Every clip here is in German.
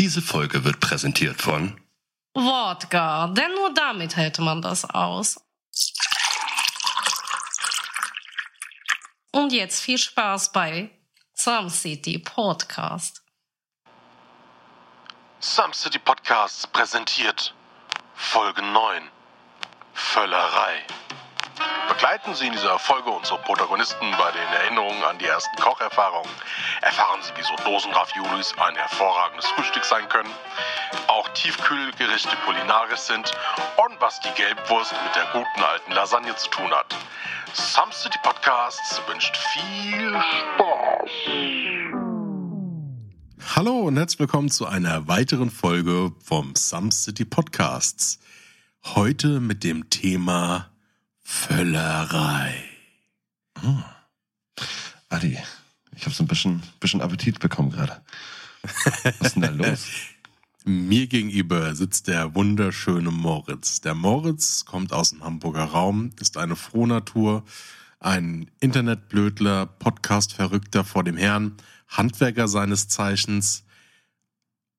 Diese Folge wird präsentiert von Wodka, denn nur damit hält man das aus. Und jetzt viel Spaß bei Some City Podcast. Some City Podcasts präsentiert Folge 9 Völlerei. Begleiten Sie in dieser Folge unsere Protagonisten bei den Erinnerungen an die ersten Kocherfahrungen. Erfahren Sie, wieso Dosenraviolis ein hervorragendes Frühstück sein können, auch Tiefkühlgerichte kulinarisch sind und was die Gelbwurst mit der guten alten Lasagne zu tun hat. Some City Podcasts wünscht viel Spaß. Hallo und herzlich willkommen zu einer weiteren Folge vom Some City Podcasts. Heute mit dem Thema Völlerei. Hm. Adi, ich habe so ein bisschen, bisschen Appetit bekommen gerade. Was ist denn da los? Mir gegenüber sitzt der wunderschöne Moritz. Der Moritz kommt aus dem Hamburger Raum, ist eine Frohnatur, ein Internetblödler, Podcast-Verrückter vor dem Herrn, Handwerker seines Zeichens,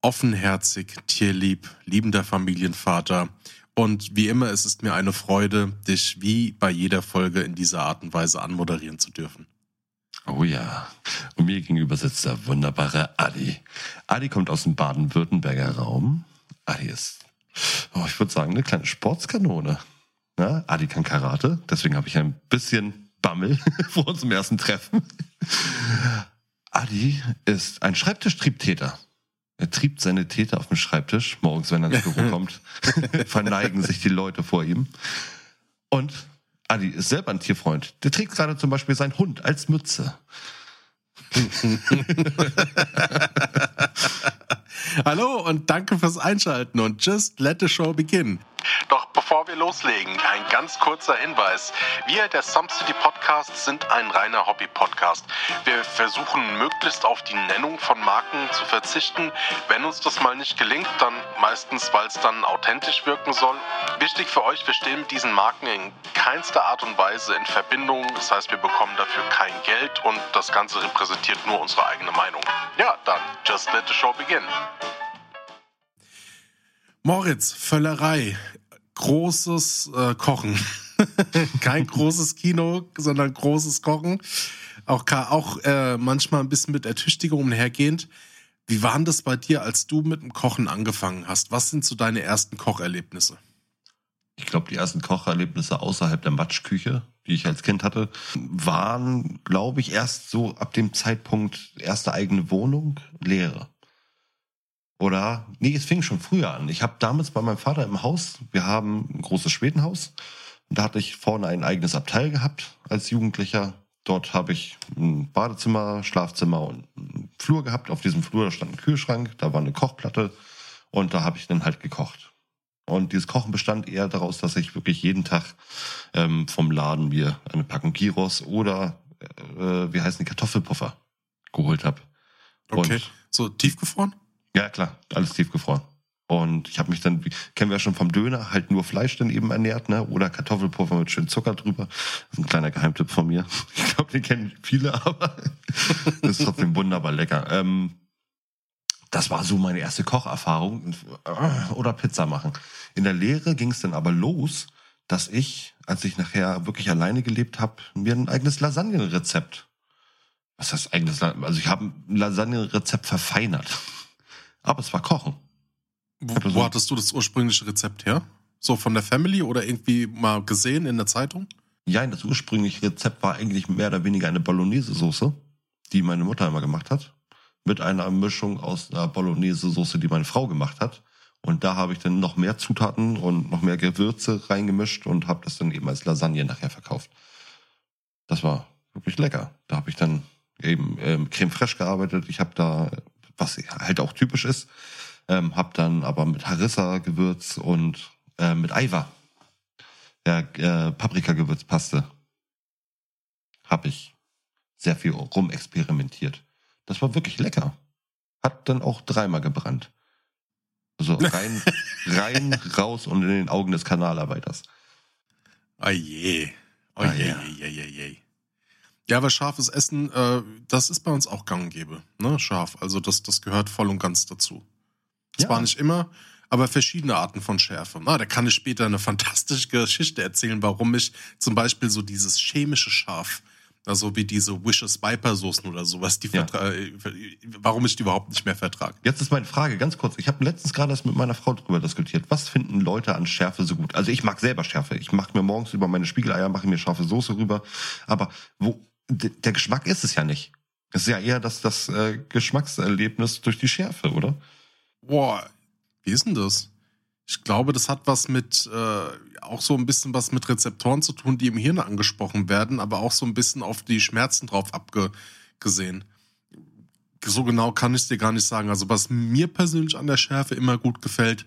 offenherzig, tierlieb, liebender Familienvater und wie immer, es ist mir eine Freude, dich wie bei jeder Folge in dieser Art und Weise anmoderieren zu dürfen. Oh ja. Und mir gegenüber sitzt der wunderbare Adi. Adi kommt aus dem Baden-Württemberger Raum. Adi ist, oh, ich würde sagen, eine kleine Sportskanone. Ja, Adi kann Karate, deswegen habe ich ein bisschen Bammel vor unserem ersten Treffen. Adi ist ein Schreibtischtriebtäter. Er triebt seine Täter auf dem Schreibtisch. Morgens, wenn er ins Büro kommt, verneigen sich die Leute vor ihm. Und Adi ist selber ein Tierfreund. Der trägt gerade zum Beispiel seinen Hund als Mütze. Hallo und danke fürs Einschalten und just let the show begin. Doch bevor wir loslegen, ein ganz kurzer Hinweis. Wir, der Some City Podcast, sind ein reiner Hobby-Podcast. Wir versuchen möglichst auf die Nennung von Marken zu verzichten. Wenn uns das mal nicht gelingt, dann meistens, weil es dann authentisch wirken soll. Wichtig für euch, wir stehen mit diesen Marken in keinster Art und Weise in Verbindung. Das heißt, wir bekommen dafür kein Geld und das Ganze repräsentiert nur unsere eigene Meinung. Ja, dann, just let the show begin. Moritz, Völlerei, großes äh, Kochen. Kein großes Kino, sondern großes Kochen. Auch, auch äh, manchmal ein bisschen mit Ertüchtigung umhergehend. Wie waren das bei dir, als du mit dem Kochen angefangen hast? Was sind so deine ersten Kocherlebnisse? Ich glaube, die ersten Kocherlebnisse außerhalb der Matschküche, die ich als Kind hatte, waren, glaube ich, erst so ab dem Zeitpunkt erste eigene Wohnung, Lehre. Oder, nee, es fing schon früher an. Ich habe damals bei meinem Vater im Haus, wir haben ein großes Schwedenhaus, und da hatte ich vorne ein eigenes Abteil gehabt als Jugendlicher. Dort habe ich ein Badezimmer, Schlafzimmer und einen Flur gehabt. Auf diesem Flur stand ein Kühlschrank, da war eine Kochplatte und da habe ich dann halt gekocht. Und dieses Kochen bestand eher daraus, dass ich wirklich jeden Tag ähm, vom Laden mir eine Packung Gyros oder äh, wie heißen die Kartoffelpuffer geholt habe. Okay. so tiefgefroren? Ja, klar, alles tiefgefroren. Und ich habe mich dann, kennen wir ja schon vom Döner, halt nur Fleisch dann eben ernährt, ne? Oder Kartoffelpuffer mit schön Zucker drüber. Das ist ein kleiner Geheimtipp von mir. Ich glaube, den kennen viele, aber das ist trotzdem wunderbar lecker. Ähm, das war so meine erste Kocherfahrung. Oder Pizza machen. In der Lehre ging es dann aber los, dass ich, als ich nachher wirklich alleine gelebt habe, mir ein eigenes Lasagnenrezept. Was heißt eigenes? Also ich habe ein Lasagnenrezept verfeinert. Aber es war Kochen. Wo, wo hattest du das ursprüngliche Rezept her? So von der Family oder irgendwie mal gesehen in der Zeitung? Ja, das ursprüngliche Rezept war eigentlich mehr oder weniger eine Bolognese-Soße, die meine Mutter immer gemacht hat. Mit einer Mischung aus einer Bolognese-Soße, die meine Frau gemacht hat. Und da habe ich dann noch mehr Zutaten und noch mehr Gewürze reingemischt und habe das dann eben als Lasagne nachher verkauft. Das war wirklich lecker. Da habe ich dann eben ähm, Creme fraiche gearbeitet. Ich habe da was halt auch typisch ist. Ähm, hab dann aber mit Harissa-Gewürz und äh, mit Eiwa, ja, äh, Paprika-Gewürzpaste, habe ich sehr viel rumexperimentiert. Das war wirklich lecker. Hat dann auch dreimal gebrannt. Also rein, rein, raus und in den Augen des Kanalarbeiters. Oje. Oje, ah, ja. je, je, je. Ja, aber scharfes Essen, äh, das ist bei uns auch gang und gäbe. Ne? Scharf. Also das, das gehört voll und ganz dazu. Zwar Ja. nicht immer, aber verschiedene Arten von Schärfe. Na, da kann ich später eine fantastische Geschichte erzählen, warum ich zum Beispiel so dieses chemische Scharf, also wie diese Wishes Viper Soßen oder sowas, die Ja. äh, warum ich die überhaupt nicht mehr vertrage. Jetzt ist meine Frage ganz kurz. Ich habe letztens gerade das mit meiner Frau drüber diskutiert. Was finden Leute an Schärfe so gut? Also ich mag selber Schärfe. Ich mache mir morgens über meine Spiegeleier mache mir scharfe Soße rüber. Aber wo der Geschmack ist es ja nicht. Es ist ja eher das, das äh, Geschmackserlebnis durch die Schärfe, oder? Boah, wie ist denn das? Ich glaube, das hat was mit, äh, auch so ein bisschen was mit Rezeptoren zu tun, die im Hirn angesprochen werden, aber auch so ein bisschen auf die Schmerzen drauf abgesehen. So genau kann ich es dir gar nicht sagen. Also was mir persönlich an der Schärfe immer gut gefällt,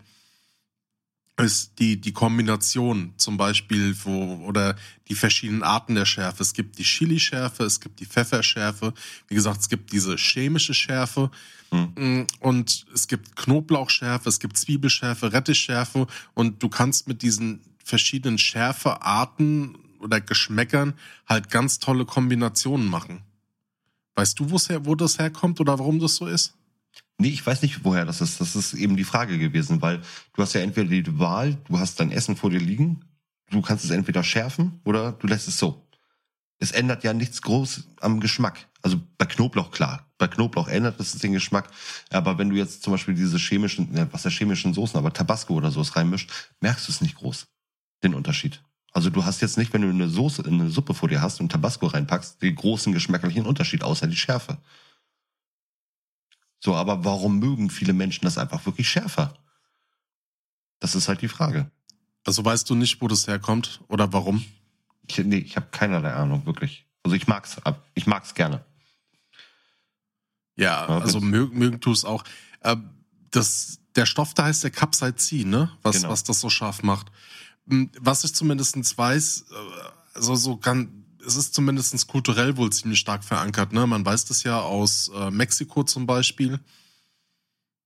ist die, die Kombination zum Beispiel, wo, oder die verschiedenen Arten der Schärfe. Es gibt die Chili-Schärfe, es gibt die Pfefferschärfe. Wie gesagt, es gibt diese chemische Schärfe. Mm, Und es gibt Knoblauchschärfe, es gibt Zwiebelschärfe, Rettichschärfe. Und du kannst mit diesen verschiedenen Schärfearten oder Geschmäckern halt ganz tolle Kombinationen machen. Weißt du, wo das herkommt oder warum das so ist? Nee, ich weiß nicht, woher das ist. Das ist eben die Frage gewesen, weil du hast ja entweder die Wahl, du hast dein Essen vor dir liegen, du kannst es entweder schärfen oder du lässt es so. Es ändert ja nichts groß am Geschmack. Also bei Knoblauch klar. Bei Knoblauch ändert es den Geschmack. Aber wenn du jetzt zum Beispiel diese chemischen, äh, was ja chemischen Soßen, aber Tabasco oder sowas reinmischt, merkst du es nicht groß, den Unterschied. Also du hast jetzt nicht, wenn du eine Soße, eine Suppe vor dir hast und Tabasco reinpackst, den großen geschmacklichen Unterschied, außer die Schärfe. So, aber warum mögen viele Menschen das einfach wirklich schärfer? Das ist halt die Frage. Also weißt du nicht, wo das herkommt oder warum? Ich, nee, ich habe keinerlei Ahnung, wirklich. Also ich mag's, ich mag's gerne. Ja, Ja, also mögen, mögen tu es auch. Äh, das, der Stoff da heißt der Capsaicin, ne? Was, Genau. was das so scharf macht. Hm, Was ich zumindestens weiß, äh, also so kann, es ist zumindestens kulturell wohl ziemlich stark verankert, ne? Man weiß das ja aus äh, Mexiko zum Beispiel,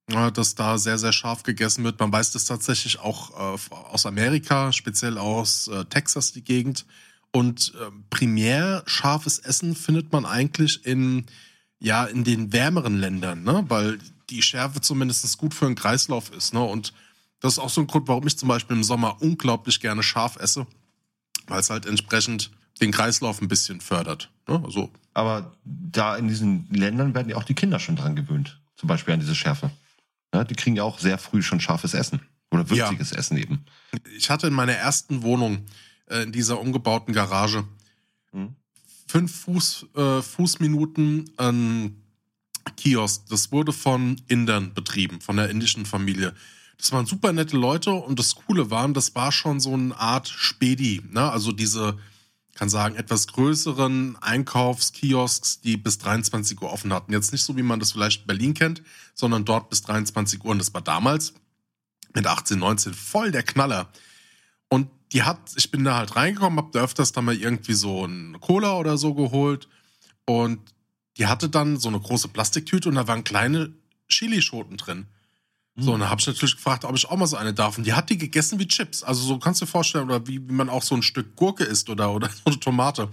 äh, dass da sehr, sehr scharf gegessen wird. Man weiß das tatsächlich auch äh, aus Amerika, speziell aus äh, Texas, die Gegend. Und äh, primär scharfes Essen findet man eigentlich in ja, in den wärmeren Ländern, ne? Weil die Schärfe zumindest gut für den Kreislauf ist, ne? Und das ist auch so ein Grund, warum ich zum Beispiel im Sommer unglaublich gerne scharf esse, weil es halt entsprechend den Kreislauf ein bisschen fördert. Ne? Also, Aber da in diesen Ländern werden ja auch die Kinder schon dran gewöhnt. Zum Beispiel an diese Schärfe. Ja, die kriegen ja auch sehr früh schon scharfes Essen. Oder würziges Essen eben. ich hatte in meiner ersten Wohnung, äh, in dieser umgebauten Garage, Mhm. fünf Fuß, äh, Fußminuten ein Kiosk. Das wurde von Indern betrieben, von der indischen Familie. Das waren super nette Leute und das Coole war, das war schon so eine Art Spedi, ne? Also diese, kann sagen, etwas größeren Einkaufskiosks, die bis 23 Uhr offen hatten. Jetzt nicht so, wie man das vielleicht in Berlin kennt, sondern dort bis 23 Uhr. Und das war damals mit 18, 19 voll der Knaller. Und die hat, ich bin da halt reingekommen, hab da öfters dann mal irgendwie so ein Cola oder so geholt. Und die hatte dann so eine große Plastiktüte und da waren kleine Chilischoten drin. So, und da habe ich natürlich gefragt, ob ich auch mal so eine darf. Und die hat die gegessen wie Chips. Also so kannst du dir vorstellen, oder wie, wie man auch so ein Stück Gurke isst oder, oder so eine Tomate.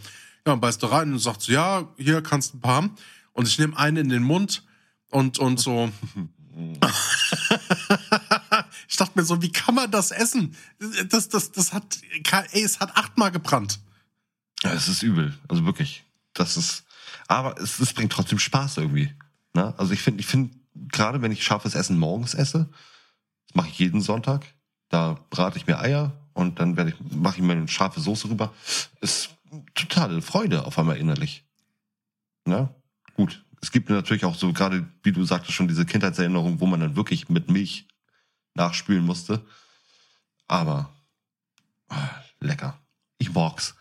Ja, und beißt da rein und sagt so, ja, hier kannst du ein paar haben. Und ich nehme einen in den Mund und, und so. ich dachte mir so, wie kann man das essen? Das, das, das hat, ey, es hat achtmal gebrannt. Ja, es ist übel. Also wirklich. Das ist. Aber es, es bringt trotzdem Spaß irgendwie. Ne? Also ich finde, ich finde, gerade wenn ich scharfes Essen morgens esse, das mache ich jeden Sonntag. Da brate ich mir Eier und dann werde ich, mache ich mir eine scharfe Soße rüber. Ist totale Freude auf einmal innerlich. Ne? Gut. Es gibt natürlich auch so, gerade wie du sagtest, schon diese Kindheitserinnerung, wo man dann wirklich mit Milch nachspülen musste. Aber ah, lecker. Ich mag's.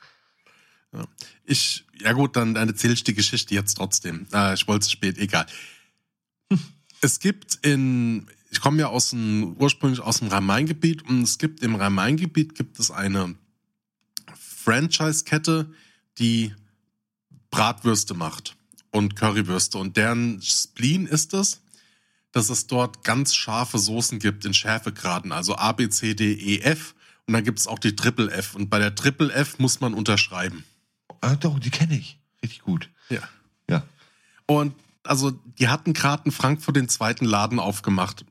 Ich, ja gut, dann, erzähle ich die Geschichte jetzt trotzdem. Äh, ich wollte es spät, egal. Es gibt in, ich komme ja aus dem, ursprünglich aus dem Rhein-Main-Gebiet und es gibt im Rhein-Main-Gebiet gibt es eine Franchise-Kette, die Bratwürste macht und Currywürste und deren Spleen ist es, dass es dort ganz scharfe Soßen gibt in Schärfegraden, also A, B, C, D, E, F und dann gibt es auch die Triple F und bei der Triple F muss man unterschreiben. Ah, doch, die kenne ich. Richtig gut. Ja. Ja. Und also, die hatten gerade in Frankfurt den zweiten Laden aufgemacht.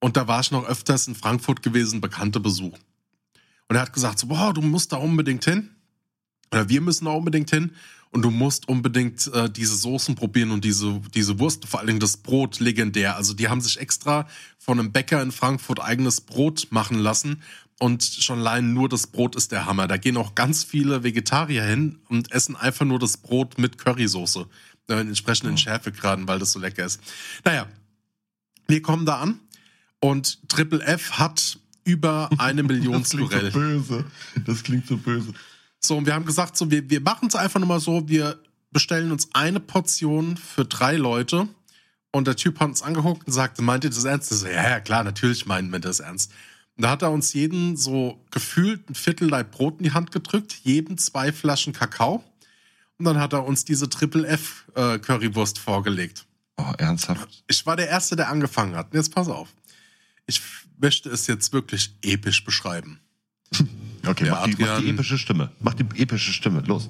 Und da war ich noch öfters in Frankfurt gewesen, bekannte Besuch. Und er hat gesagt, so, boah, du musst da unbedingt hin. Oder wir müssen da unbedingt hin. Und du musst unbedingt äh, diese Soßen probieren und diese, diese Wurst, vor allen Dingen das Brot legendär. Also die haben sich extra von einem Bäcker in Frankfurt eigenes Brot machen lassen. Und schon allein nur das Brot ist der Hammer. Da gehen auch ganz viele Vegetarier hin und essen einfach nur das Brot mit Currysoße. Äh, in entsprechenden Schärfegraden, weil das so lecker ist. Naja, wir kommen da an und Triple F hat über eine Million Das klingt so böse. Das klingt so böse. So, und wir haben gesagt, so, wir, wir machen es einfach nur mal so, wir bestellen uns eine Portion für drei Leute. Und der Typ hat uns angeguckt und sagte, meint ihr das ernst? Ich so, ja, ja, klar, natürlich meinen wir das ernst. Und da hat er uns jeden so gefühlt ein Viertel Leib Brot in die Hand gedrückt, jedem zwei Flaschen Kakao. Und dann hat er uns diese Triple F äh, Currywurst vorgelegt. Oh, ernsthaft? Ich war der Erste, der angefangen hat. Und Jetzt pass auf. Ich möchte es jetzt wirklich episch beschreiben. Okay, Der mach, die, mach Adrian- die epische Stimme. Mach die epische Stimme. Los.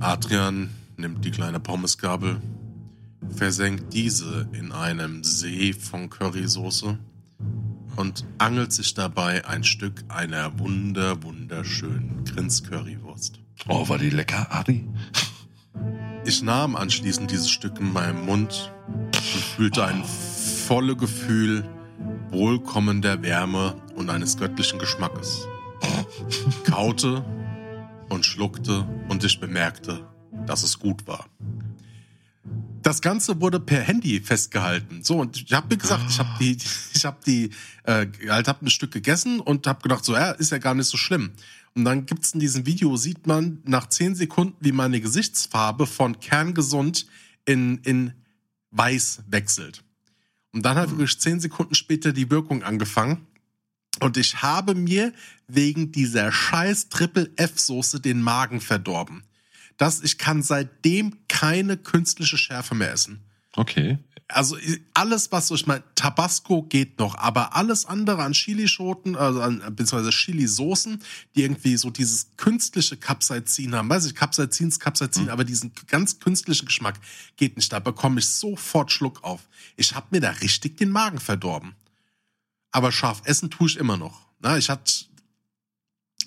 Adrian nimmt die kleine Pommesgabel, versenkt diese in einem See von Currysoße und angelt sich dabei ein Stück einer wunder, wunderschönen Grins-Currywurst. Oh, war die lecker, Adi? Ich nahm anschließend dieses Stück in meinem Mund und fühlte ein volle Gefühl wohlkommender Wärme und eines göttlichen Geschmackes. Kaute und schluckte und ich bemerkte, dass es gut war. Das Ganze wurde per Handy festgehalten. So und ich habe mir gesagt, ich habe die, ich habe die, äh, halt hab ein Stück gegessen und habe gedacht, so ja, ist ja gar nicht so schlimm. Und dann gibt's in diesem Video sieht man nach zehn Sekunden, wie meine Gesichtsfarbe von kerngesund in in weiß wechselt. Und dann hat wirklich zehn Sekunden später die Wirkung angefangen. Und ich habe mir wegen dieser scheiß Triple F-Soße den Magen verdorben. Das, ich kann seitdem keine künstliche Schärfe mehr essen. Okay. Also alles, was so, ich meine, Tabasco geht noch, aber alles andere an Chilischoten, also an beziehungsweise Chili-Soßen, die irgendwie so dieses künstliche Capsaicin haben, weiß ich, Capsaicin ist Capsaicin, aber diesen ganz künstlichen Geschmack geht nicht. Da bekomme ich sofort Schluck auf. Ich habe mir da richtig den Magen verdorben. Aber scharf essen tue ich immer noch. Na, ich hatte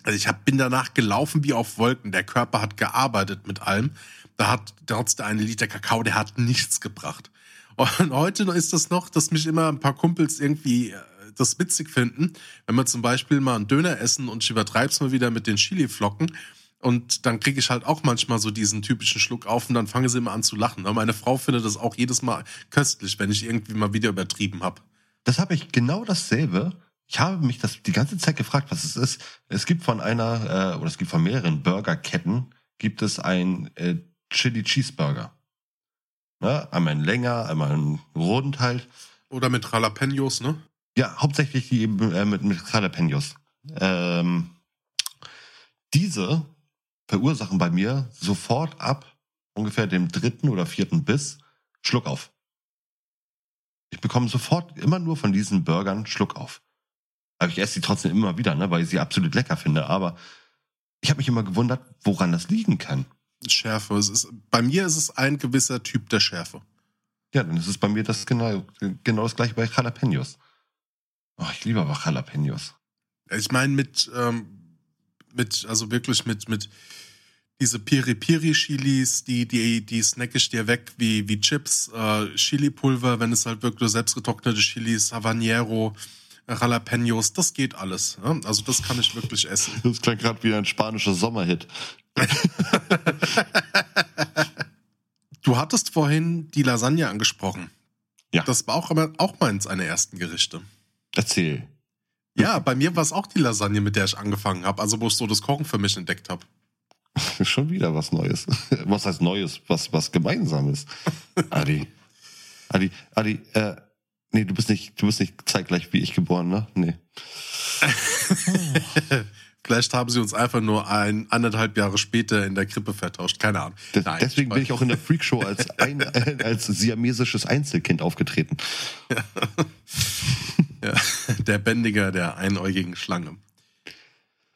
also ich hab, bin danach gelaufen wie auf Wolken. Der Körper hat gearbeitet mit allem. Da hat trotz der eine Liter Kakao, der hat nichts gebracht. Und heute ist das noch, dass mich immer ein paar Kumpels irgendwie äh, das witzig finden, wenn wir zum Beispiel mal einen Döner essen und ich übertreib's mal wieder mit den Chili-Flocken. Und dann kriege ich halt auch manchmal so diesen typischen Schluck auf und dann fangen sie immer an zu lachen. Meine Frau findet das auch jedes Mal köstlich, wenn ich irgendwie mal wieder übertrieben habe. Das habe ich genau dasselbe. Ich habe mich das die ganze Zeit gefragt, was es ist. Es gibt von einer, äh, oder es gibt von mehreren Burgerketten, gibt es ein äh, Chili Cheeseburger. Ne? Einmal ein länger, einmal ein rund halt. Oder mit Jalapenos, ne? Ja, hauptsächlich die eben äh, mit, mit Jalapenos. Ähm, diese verursachen bei mir sofort ab ungefähr dem dritten oder vierten Biss Schluck auf. Ich bekomme sofort immer nur von diesen Burgern Schluck auf. Aber ich esse sie trotzdem immer wieder, ne, weil ich sie absolut lecker finde. Aber ich habe mich immer gewundert, woran das liegen kann. Schärfe. Es ist, bei mir ist es ein gewisser Typ der Schärfe. Ja, dann ist es bei mir das genau, genau das gleiche bei Jalapenos. Oh, ich liebe aber Jalapenos. Ich meine mit, ähm, mit, also wirklich mit, mit diese Piri-Piri-Chilis, die, die, die snack ich dir weg wie, wie Chips, äh, Chili-Pulver, wenn es halt wirklich selbstgetrocknete Chilis, Habanero, Jalapenos, das geht alles. Ne? Also das kann ich wirklich essen. Das klingt gerade wie ein spanischer Sommerhit. Du hattest vorhin die Lasagne angesprochen. Ja. Das war auch auch meins einer ersten Gerichte. Erzähl. Ja, bei mir war es auch die Lasagne, mit der ich angefangen habe, also wo ich so das Kochen für mich entdeckt habe. Schon wieder was Neues. Was heißt Neues? Was, was Gemeinsames. Adi. Adi, Adi, äh, nee, du bist nicht, du bist nicht zeitgleich wie ich geboren, ne? Nee. Vielleicht haben sie uns einfach nur ein, anderthalb Jahre später in der Krippe vertauscht. Keine Ahnung. Des, Nein, deswegen bin ich auch in der Freakshow als, ein, als siamesisches Einzelkind aufgetreten. Ja, der Bändiger der einäugigen Schlange.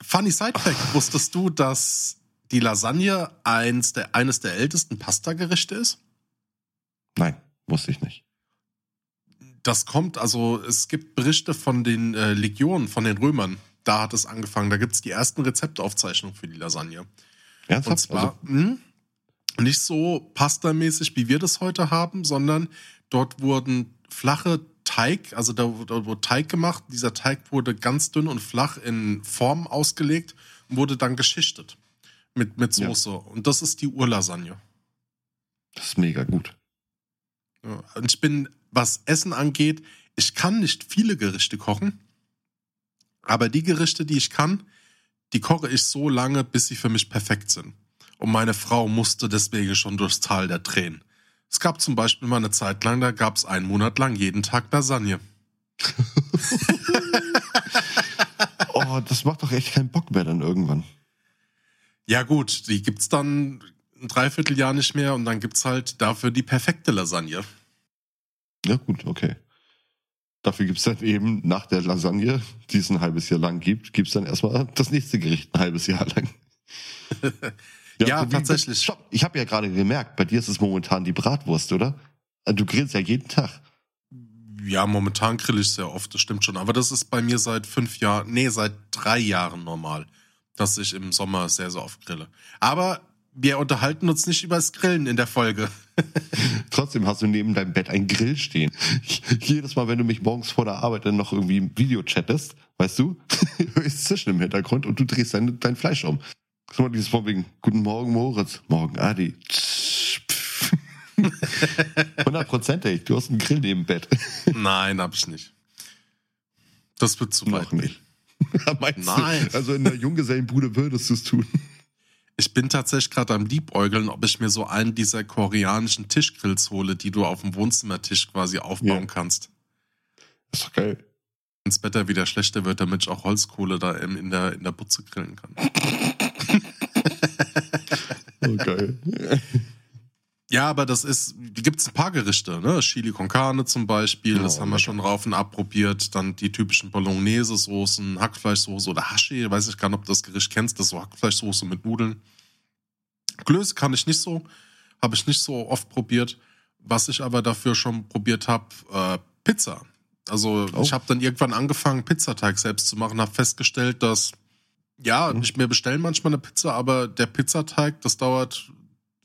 Funny Sidefact, wusstest du, dass die Lasagne eins der, eines der ältesten Pastagerichte ist? Nein, wusste ich nicht. Das kommt, also es gibt Berichte von den äh, Legionen, von den Römern. Da hat es angefangen. Da gibt es die ersten Rezeptaufzeichnungen für die Lasagne. Und Ernsthaft? zwar mh, nicht so pastamäßig, wie wir das heute haben, sondern dort wurden flache Teig, also da, da wurde Teig gemacht. Dieser Teig wurde ganz dünn und flach in Form ausgelegt und wurde dann geschichtet mit, mit Ja. Soße. Und das ist die Urlasagne. das ist mega gut. Ja, Und ich bin, was Essen angeht, ich kann nicht viele Gerichte kochen, aber die Gerichte, die ich kann, die koche ich so lange, bis sie für mich perfekt sind. Und meine Frau musste deswegen schon durchs Tal der Tränen. Es gab zum Beispiel mal eine Zeit lang, da gab es einen Monat lang jeden Tag Lasagne. Oh, das macht doch echt keinen Bock mehr dann irgendwann. Ja gut, die gibt's dann ein Dreivierteljahr nicht mehr und dann gibt's halt dafür die perfekte Lasagne. Ja, gut, okay. Dafür gibt's dann eben nach der Lasagne, die es ein halbes Jahr lang gibt, gibt's dann erstmal das nächste Gericht ein halbes Jahr lang. Ja, wie- tatsächlich. Stopp, ich habe ja gerade gemerkt, bei dir ist es momentan die Bratwurst, oder? Du grillst ja jeden Tag. Ja, momentan grill ich sehr oft, das stimmt schon. Aber das ist bei mir seit fünf Jahren, nee, seit drei Jahren normal, dass ich im Sommer sehr, sehr oft grille. Aber wir unterhalten uns nicht über das Grillen in der Folge. Trotzdem hast du neben deinem Bett einen Grill stehen. Jedes Mal, wenn du mich morgens vor der Arbeit dann noch irgendwie im Video chattest, weißt du, höre ich Zischen im Hintergrund und du drehst dein, dein Fleisch um. Ist mal dieses von wegen, guten Morgen Moritz, morgen Adi. Hundertprozentig, du hast einen Grill neben dem Bett. Nein, hab ich nicht. Das wird zu Noch weit. nicht. Meinst Nein. Du? Also in der Junggesellenbude würdest du es tun. Ich bin tatsächlich gerade am Liebäugeln, ob ich mir so einen dieser koreanischen Tischgrills hole, die du auf dem Wohnzimmertisch quasi aufbauen Ja. kannst. ist doch geil. Wenn das Wetter wieder schlechter wird, damit ich auch Holzkohle da in, der, in der Butze grillen kann. Oh, geil. Ja, aber das ist, die gibt's ein paar Gerichte, ne? Chili con Carne zum Beispiel, das Oh, haben wir schon rauf und ab probiert. Dann die typischen Bolognese-Soßen, Hackfleischsoße oder Hashi, weiß ich gar nicht, ob du das Gericht kennst, das ist so Hackfleischsoße mit Nudeln. Klöße kann ich nicht so, habe ich nicht so oft probiert. Was ich aber dafür schon probiert habe, äh, Pizza. Also Oh. ich habe dann irgendwann angefangen, Pizzateig selbst zu machen, habe festgestellt, dass ja, Mhm. ich mir bestellen manchmal eine Pizza, aber der Pizzateig, das dauert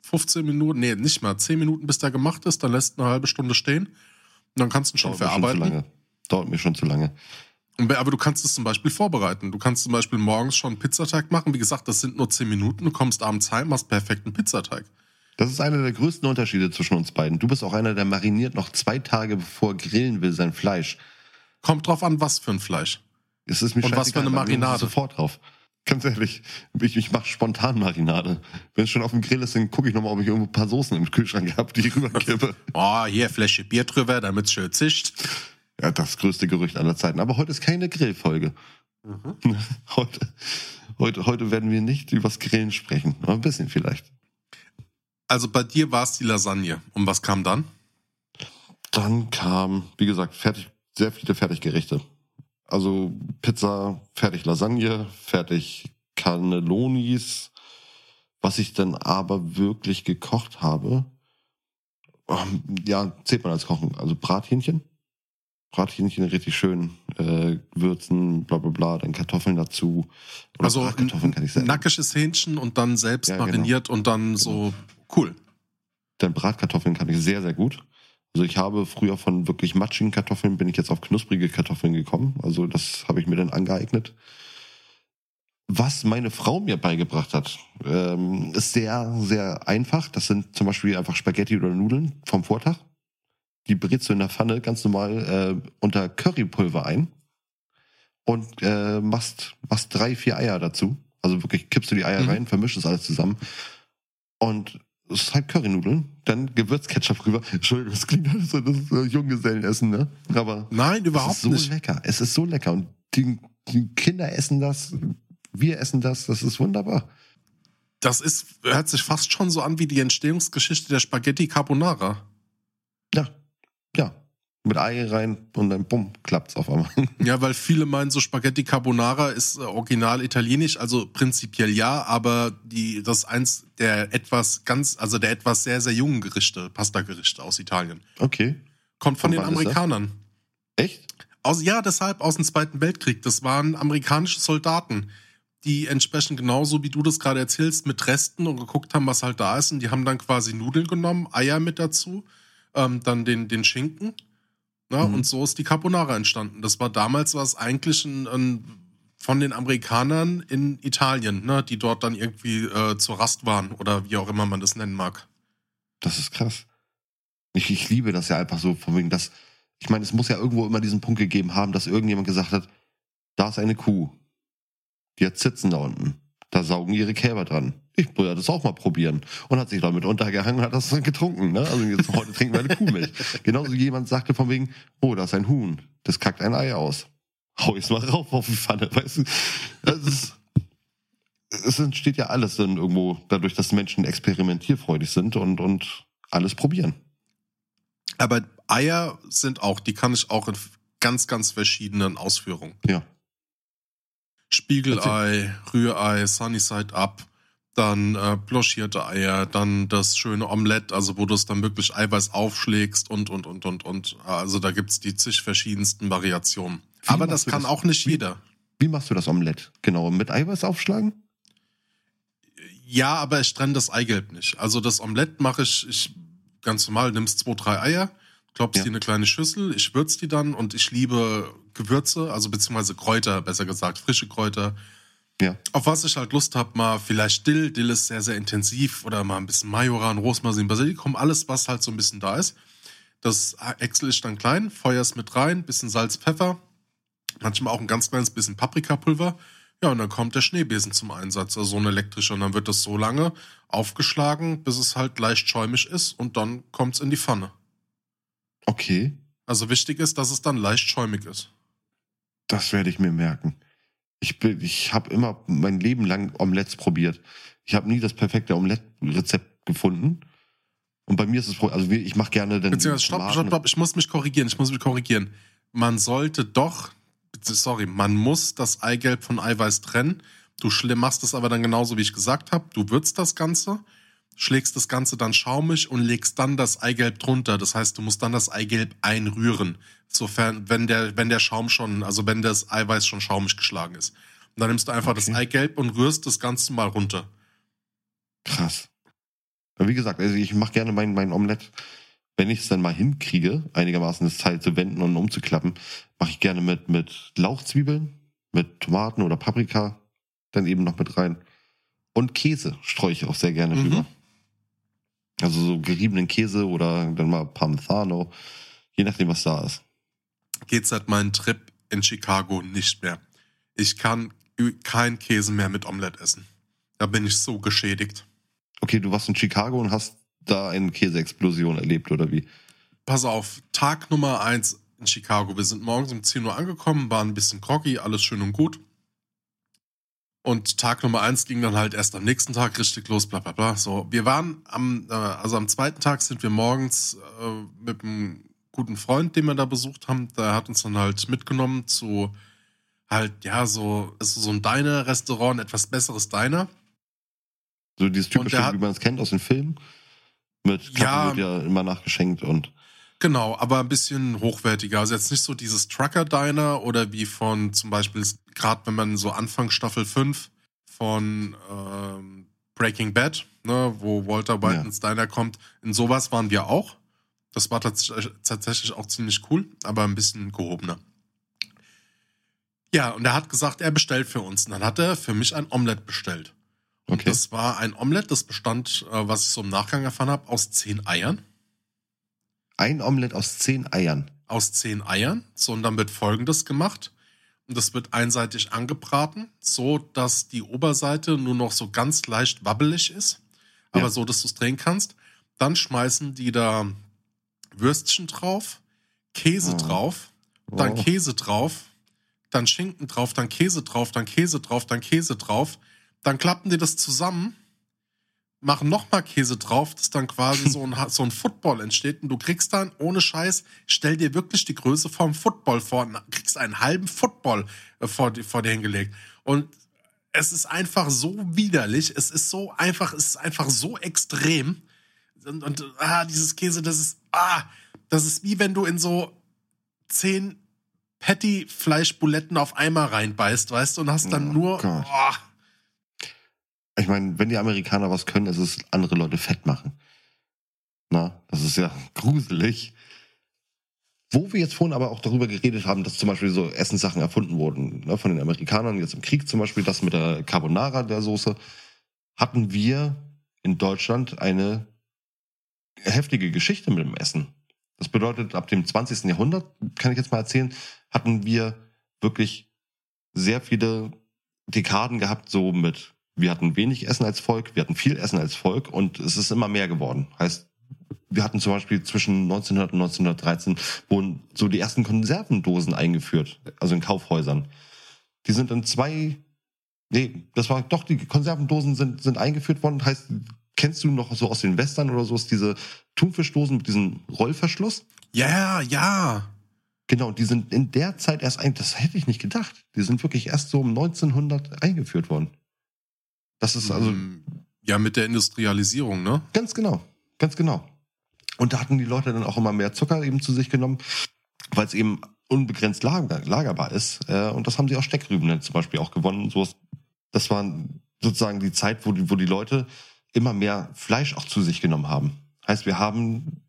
15 Minuten, nee, nicht mal 10 Minuten, bis der gemacht ist, dann lässt eine halbe Stunde stehen und dann kannst du ihn schon Dauert mir schon zu verarbeiten. lange. Dauert mir schon zu lange. Und- Aber du kannst es zum Beispiel vorbereiten. Du kannst zum Beispiel morgens schon einen Pizzateig machen. Wie gesagt, das sind nur 10 Minuten. Du kommst abends heim, hast perfekten Pizzateig. Das ist einer der größten Unterschiede zwischen uns beiden. Du bist auch einer, der mariniert noch zwei Tage bevor er grillen will sein Fleisch. Kommt drauf an, was für ein Fleisch. Es ist mir Und was für eine Marinade? Sofort drauf. Ganz ehrlich, ich, ich mache spontan Marinade. Wenn es schon auf dem Grill ist, dann gucke ich nochmal, ob ich irgendwo ein paar Soßen im Kühlschrank habe, die ich rüberkippe. Oh, hier Fläche Bier drüber, damit es schön zischt. Ja, das größte Gerücht aller Zeiten. Aber heute ist keine Grillfolge. Heute, heute, heute werden wir nicht übers Grillen sprechen. Aber ein bisschen vielleicht. Also bei dir war es die Lasagne. Und was kam dann? Dann kam, wie gesagt, fertig, sehr viele Fertiggerichte. Also Pizza, fertig Lasagne, fertig Cannellonis. Was ich dann aber wirklich gekocht habe, ähm, ja, zählt man als Kochen. Also Brathähnchen. Brathähnchen richtig schön äh, würzen, bla bla bla, dann Kartoffeln dazu. Oder Also Bratkartoffeln kann ich sagen. nackisches Hähnchen und dann selbst Ja, genau. mariniert und dann so cool. Dann Bratkartoffeln kann ich sehr, sehr gut. Also ich habe früher von wirklich matschigen Kartoffeln, bin ich jetzt auf knusprige Kartoffeln gekommen. Also das habe ich mir dann angeeignet. Was meine Frau mir beigebracht hat, ähm, ist sehr, sehr einfach. Das sind zum Beispiel einfach Spaghetti oder Nudeln vom Vortag. Die brätst du in der Pfanne ganz normal äh, unter Currypulver ein und äh, machst, machst drei, vier Eier dazu. Also wirklich kippst du die Eier Mhm. rein, vermischst es alles zusammen und es ist halt Currynudeln, dann Gewürzketchup rüber. Entschuldigung, das klingt alles so, das Junggesellenessen, ne? Aber Nein, es überhaupt ist so nicht. lecker. Es ist so lecker. Und die, die Kinder essen das, wir essen das, das ist wunderbar. Das ist, hört sich fast schon so an wie die Entstehungsgeschichte der Spaghetti Carbonara. Ja, ja. Mit Ei rein und dann bumm, klappt's auf einmal. Ja, weil viele meinen, so Spaghetti Carbonara ist äh, original italienisch, also prinzipiell ja, aber die, das ist eins der etwas ganz, also der etwas sehr, sehr jungen Gerichte, Pasta-Gerichte aus Italien. Okay. Kommt von Und den? Amerikanern. Echt? Aus, ja, deshalb aus dem Zweiten Weltkrieg. Das waren amerikanische Soldaten, die entsprechend genauso wie du das gerade erzählst, mit Resten und geguckt haben, was halt da ist. Und die haben dann quasi Nudeln genommen, Eier mit dazu, ähm, dann den, den Schinken. Ne? Mhm. Und so ist die Carbonara entstanden. Das war damals was eigentlich ein, ein von den Amerikanern in Italien, ne, die dort dann irgendwie äh, zur Rast waren oder wie auch immer man das nennen mag. Das ist krass. Ich, ich liebe das ja einfach so, von wegen, dass, ich meine, es muss ja irgendwo immer diesen Punkt gegeben haben, dass irgendjemand gesagt hat, da ist eine Kuh. Die hat Zitzen da unten. Da saugen ihre Kälber dran. Ich wollte das auch mal probieren. Und hat sich damit untergehangen und hat das dann getrunken. Ne? Also jetzt heute trinken wir eine Kuhmilch. Genauso wie jemand sagte von wegen, oh, da ist ein Huhn. Das kackt ein Ei aus. Hau ich's mal rauf auf die Pfanne. Weißt du? Das ist, es entsteht ja alles dann irgendwo dadurch, dass Menschen experimentierfreudig sind und, und alles probieren. Aber Eier sind auch, die kann ich auch in ganz, ganz verschiedenen Ausführungen. Ja. Spiegelei, Rührei, Sunny Side Up, dann äh, blanchierte Eier, dann das schöne Omelett, also wo du es dann wirklich Eiweiß aufschlägst und, und, und, und, und. Also da gibt's die zig verschiedensten Variationen. Wie Aber das kann das? auch nicht Wie- jeder. Wie machst du das Omelett? Genau, mit Eiweiß aufschlagen? Ja, aber ich trenne das Eigelb nicht. Also das Omelett mache ich, ich ganz normal, nimmst zwei, drei Eier, klopfst Ja. die in eine kleine Schüssel, ich würze die dann und ich liebe Gewürze, also beziehungsweise Kräuter, besser gesagt, frische Kräuter. Ja. Auf was ich halt Lust habe, mal vielleicht Dill, Dill ist sehr, sehr intensiv oder mal ein bisschen Majoran, Rosmarin, Basilikum, alles, was halt so ein bisschen da ist. Das ächsel ich dann klein, feuer's mit rein, bisschen Salz, Pfeffer, manchmal auch ein ganz kleines bisschen Paprikapulver. Ja, und dann kommt der Schneebesen zum Einsatz, also so ein elektrischer. Und dann wird das so lange aufgeschlagen, bis es halt leicht schäumig ist und dann kommt's in die Pfanne. Okay, Also wichtig ist, dass es dann leicht schäumig ist. das werde ich mir merken. Ich, bin- ich habe immer mein Leben lang Omelettes probiert. Ich habe nie das perfekte Omelette-Rezept gefunden. Und bei mir ist es, also ich mache gerne den Beziehungsweise, stopp, stopp, stopp, ich muss mich korrigieren, ich muss mich korrigieren. Man sollte doch, sorry, man muss das Eigelb von Eiweiß trennen. Du machst es aber dann genauso, wie ich gesagt habe. Du würzt das Ganze, schlägst das Ganze dann schaumig und legst dann das Eigelb drunter. Das heißt, du musst dann das Eigelb einrühren. Sofern, wenn der, wenn der Schaum schon, also wenn das Eiweiß schon schaumig geschlagen ist. Und dann nimmst du einfach das Okay. Eigelb und rührst das Ganze mal runter. Krass. Wie gesagt, also ich mache gerne mein, mein Omelett, wenn ich es dann mal hinkriege, einigermaßen das Teil zu wenden und umzuklappen, mache ich gerne mit, mit Lauchzwiebeln, mit Tomaten oder Paprika, dann eben noch mit rein. Und Käse streue ich auch sehr gerne Mhm. drüber. Also so geriebenen Käse oder dann mal Parmesano, je nachdem, was da ist. geht seit meinem Trip in Chicago nicht mehr. Ich kann kein Käse mehr mit Omelette essen. Da bin ich so geschädigt. Okay, du warst in Chicago und hast da eine Käseexplosion erlebt, oder wie? Pass auf, Tag Nummer eins in Chicago. Wir sind morgens um 10 Uhr angekommen, waren ein bisschen groggy, alles schön und gut. Und Tag Nummer eins ging dann halt erst am nächsten Tag richtig los, bla bla bla. So, wir waren am, äh, also am zweiten Tag sind wir morgens äh, mit einem guten Freund, den wir da besucht haben, der hat uns dann halt mitgenommen zu halt, ja, so, ist so ein Diner-Restaurant, etwas besseres Diner. So dieses typische, wie man es kennt aus den Filmen. Mit Kaffee Ja. wird ja immer nachgeschenkt und Genau, aber ein bisschen hochwertiger. Also jetzt nicht so dieses Trucker-Diner oder wie von zum Beispiel, gerade wenn man so Anfang Staffel 5 von ähm, Breaking Bad, ne, wo Walter White Ja. ins Diner kommt, in sowas waren wir auch. Das war tats tatsächlich auch ziemlich cool, aber ein bisschen gehobener. Ja, und er hat gesagt, er bestellt für uns. Und dann hat er für mich ein Omelett bestellt. Und Okay. das war ein Omelett, das bestand, äh, was ich so im Nachgang erfahren habe, aus zehn Eiern. Ein Omelett aus zehn Eiern. aus zehn Eiern. So, und dann wird folgendes gemacht. Und das wird einseitig angebraten, so dass die Oberseite nur noch so ganz leicht wabbelig ist. Aber Ja. so, dass du es drehen kannst. Dann schmeißen die da Würstchen drauf, Käse Oh. drauf, dann Oh. Käse drauf, dann Schinken drauf, dann Käse drauf, dann Käse drauf, dann Käse drauf. Dann klappen die das zusammen, machen nochmal Käse drauf, dass dann quasi so ein, so ein Football entsteht. Und du kriegst dann, ohne Scheiß, stell dir wirklich die Größe vom Football vor und kriegst einen halben Football äh, vor, dir- vor dir hingelegt. Und es ist einfach so widerlich, es ist so einfach, es ist einfach so extrem. Und, und ah, dieses Käse, das ist, ah, das ist wie wenn du in so zehn Patty-Fleischbuletten auf einmal reinbeißt, weißt du, und hast dann Oh nur. Gott. Oh, Ich meine, wenn die Amerikaner was können, ist es andere Leute fett machen. Na, das ist ja gruselig. Wo wir jetzt vorhin aber auch darüber geredet haben, dass zum Beispiel so Essenssachen erfunden wurden, ne, von den Amerikanern, jetzt im Krieg zum Beispiel, das mit der Carbonara der Soße, hatten wir in Deutschland eine heftige Geschichte mit dem Essen. Das bedeutet, ab dem 20. Jahrhundert, kann ich jetzt mal erzählen, hatten wir wirklich sehr viele Dekaden gehabt, so mit, wir hatten wenig Essen als Volk, wir hatten viel Essen als Volk und es ist immer mehr geworden. Heißt, wir hatten zum Beispiel zwischen 1900 und 1913 wurden so die ersten Konservendosen eingeführt, also in Kaufhäusern. Die sind in zwei, nee, das war doch, die Konservendosen sind, sind eingeführt worden. Heißt, kennst du noch so aus den Western oder so, ist diese Thunfischdosen mit diesem Rollverschluss? ja, ja. Genau, die sind in der Zeit erst ein, das hätte ich nicht gedacht. Die sind wirklich erst so um 1900 eingeführt worden. Das ist also Mm, Ja, mit der Industrialisierung, ne? ganz genau, ganz genau. Und da hatten die Leute dann auch immer mehr Zucker eben zu sich genommen, weil es eben unbegrenzt lager, lagerbar ist. Äh, und das haben sie aus Steckrüben dann zum Beispiel auch gewonnen. Das war sozusagen die Zeit, wo die, wo die Leute immer mehr Fleisch auch zu sich genommen haben. Heißt, wir haben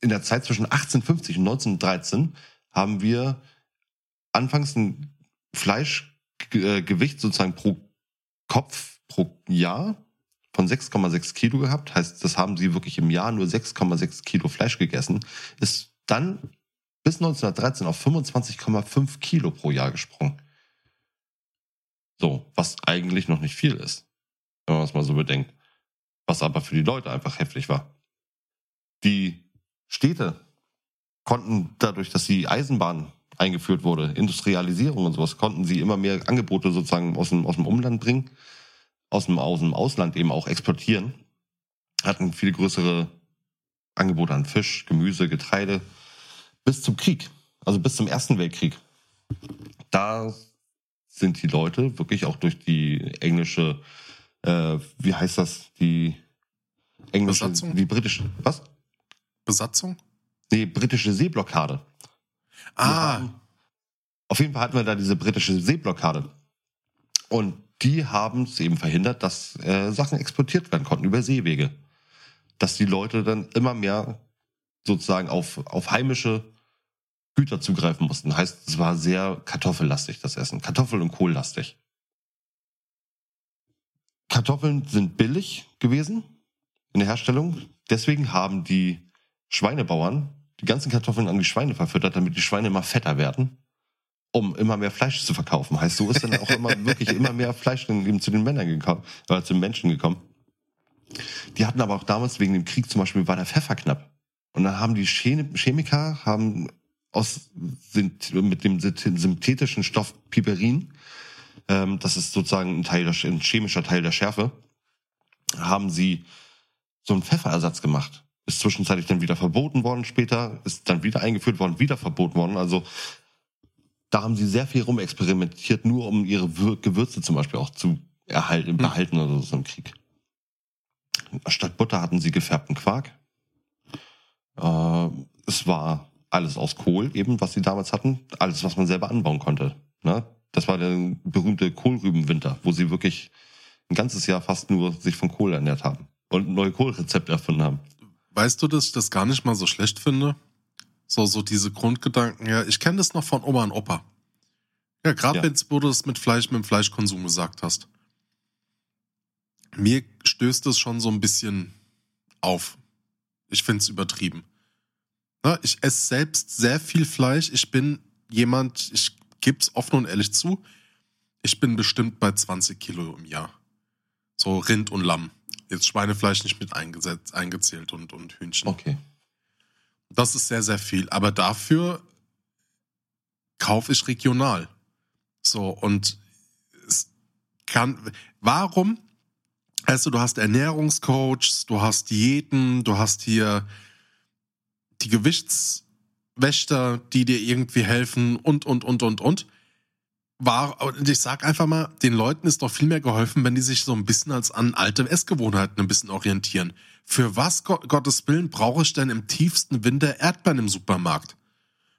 in der Zeit zwischen 1850 und 1913 haben wir anfangs ein Fleischgewicht sozusagen pro Kopf pro Jahr von 6,6 Kilo gehabt. Heißt, das haben sie wirklich im Jahr nur 6,6 Kilo Fleisch gegessen. Ist dann bis 1913 auf 25,5 Kilo pro Jahr gesprungen. So, was eigentlich noch nicht viel ist, wenn man es mal so bedenkt. Was aber für die Leute einfach heftig war. Die Städte konnten dadurch, dass die Eisenbahn eingeführt wurde, Industrialisierung und sowas, konnten sie immer mehr Angebote sozusagen aus dem, aus dem Umland bringen, aus dem, aus dem Ausland eben auch exportieren, hatten viel größere Angebote an Fisch, Gemüse, Getreide, bis zum Krieg, also bis zum Ersten Weltkrieg. Da sind die Leute wirklich auch durch die englische, äh, wie heißt das, die englische, Besatzung? die britische, was? Besatzung? Nee, britische Seeblockade. Ah, haben- Auf jeden Fall hatten wir da diese britische Seeblockade. Und die haben es eben verhindert, dass äh, Sachen exportiert werden konnten über Seewege. Dass die Leute dann immer mehr sozusagen auf, auf heimische Güter zugreifen mussten. Heißt, es war sehr kartoffellastig, das Essen. Kartoffel- und Kohllastig. Kartoffeln sind billig gewesen in der Herstellung. Deswegen haben die Schweinebauern die ganzen Kartoffeln an die Schweine verfüttert, damit die Schweine immer fetter werden, um immer mehr Fleisch zu verkaufen. Heißt, so ist dann auch immer wirklich immer mehr Fleisch zu den Männern gekommen, oder zu den Menschen gekommen. Die hatten aber auch damals wegen dem Krieg zum Beispiel war der Pfeffer knapp. Und dann haben die Chemi- Chemiker haben aus sind mit dem synthetischen Stoff Piperin, ähm, das ist sozusagen ein Teil der, ein chemischer Teil der Schärfe, haben sie so einen Pfefferersatz gemacht. Ist zwischenzeitlich dann wieder verboten worden später, ist dann wieder eingeführt worden, wieder verboten worden. Also da haben sie sehr viel rumexperimentiert, nur um ihre Wür- Gewürze zum Beispiel auch zu erhalten, behalten oder so im Krieg. Statt Butter hatten sie gefärbten Quark. Äh, es war alles aus Kohl, eben, was sie damals hatten. Alles, was man selber anbauen konnte. Ne? Das war der berühmte Kohlrübenwinter, wo sie wirklich ein ganzes Jahr fast nur sich von Kohl ernährt haben und neue Kohlrezepte erfunden haben. weißt du, dass ich das gar nicht mal so schlecht finde? So, so diese Grundgedanken, ja, ich kenne das noch von Oma und Opa. Ja, gerade Ja. wenn du es mit Fleisch, mit dem Fleischkonsum gesagt hast. Mir stößt es schon so ein bisschen auf. Ich finde es übertrieben. Na, ich esse selbst sehr viel Fleisch. Ich bin jemand, ich gebe es offen und ehrlich zu, ich bin bestimmt bei 20 Kilo im Jahr. So Rind und Lamm. Jetzt Schweinefleisch nicht mit eingesetzt, eingezählt und, und Hühnchen. Okay. Das ist sehr, sehr viel. Aber dafür kaufe ich regional. So, und es kann. Warum? Also, du hast Ernährungscoaches, du hast Diäten, du hast hier die Gewichtswächter, die dir irgendwie helfen und, und, und, und, und. War, und ich sag einfach mal, den Leuten ist doch viel mehr geholfen, wenn die sich so ein bisschen als an alte Essgewohnheiten ein bisschen orientieren. Für was, Gott, Gottes Willen, brauche ich denn im tiefsten Winter Erdbeeren im Supermarkt?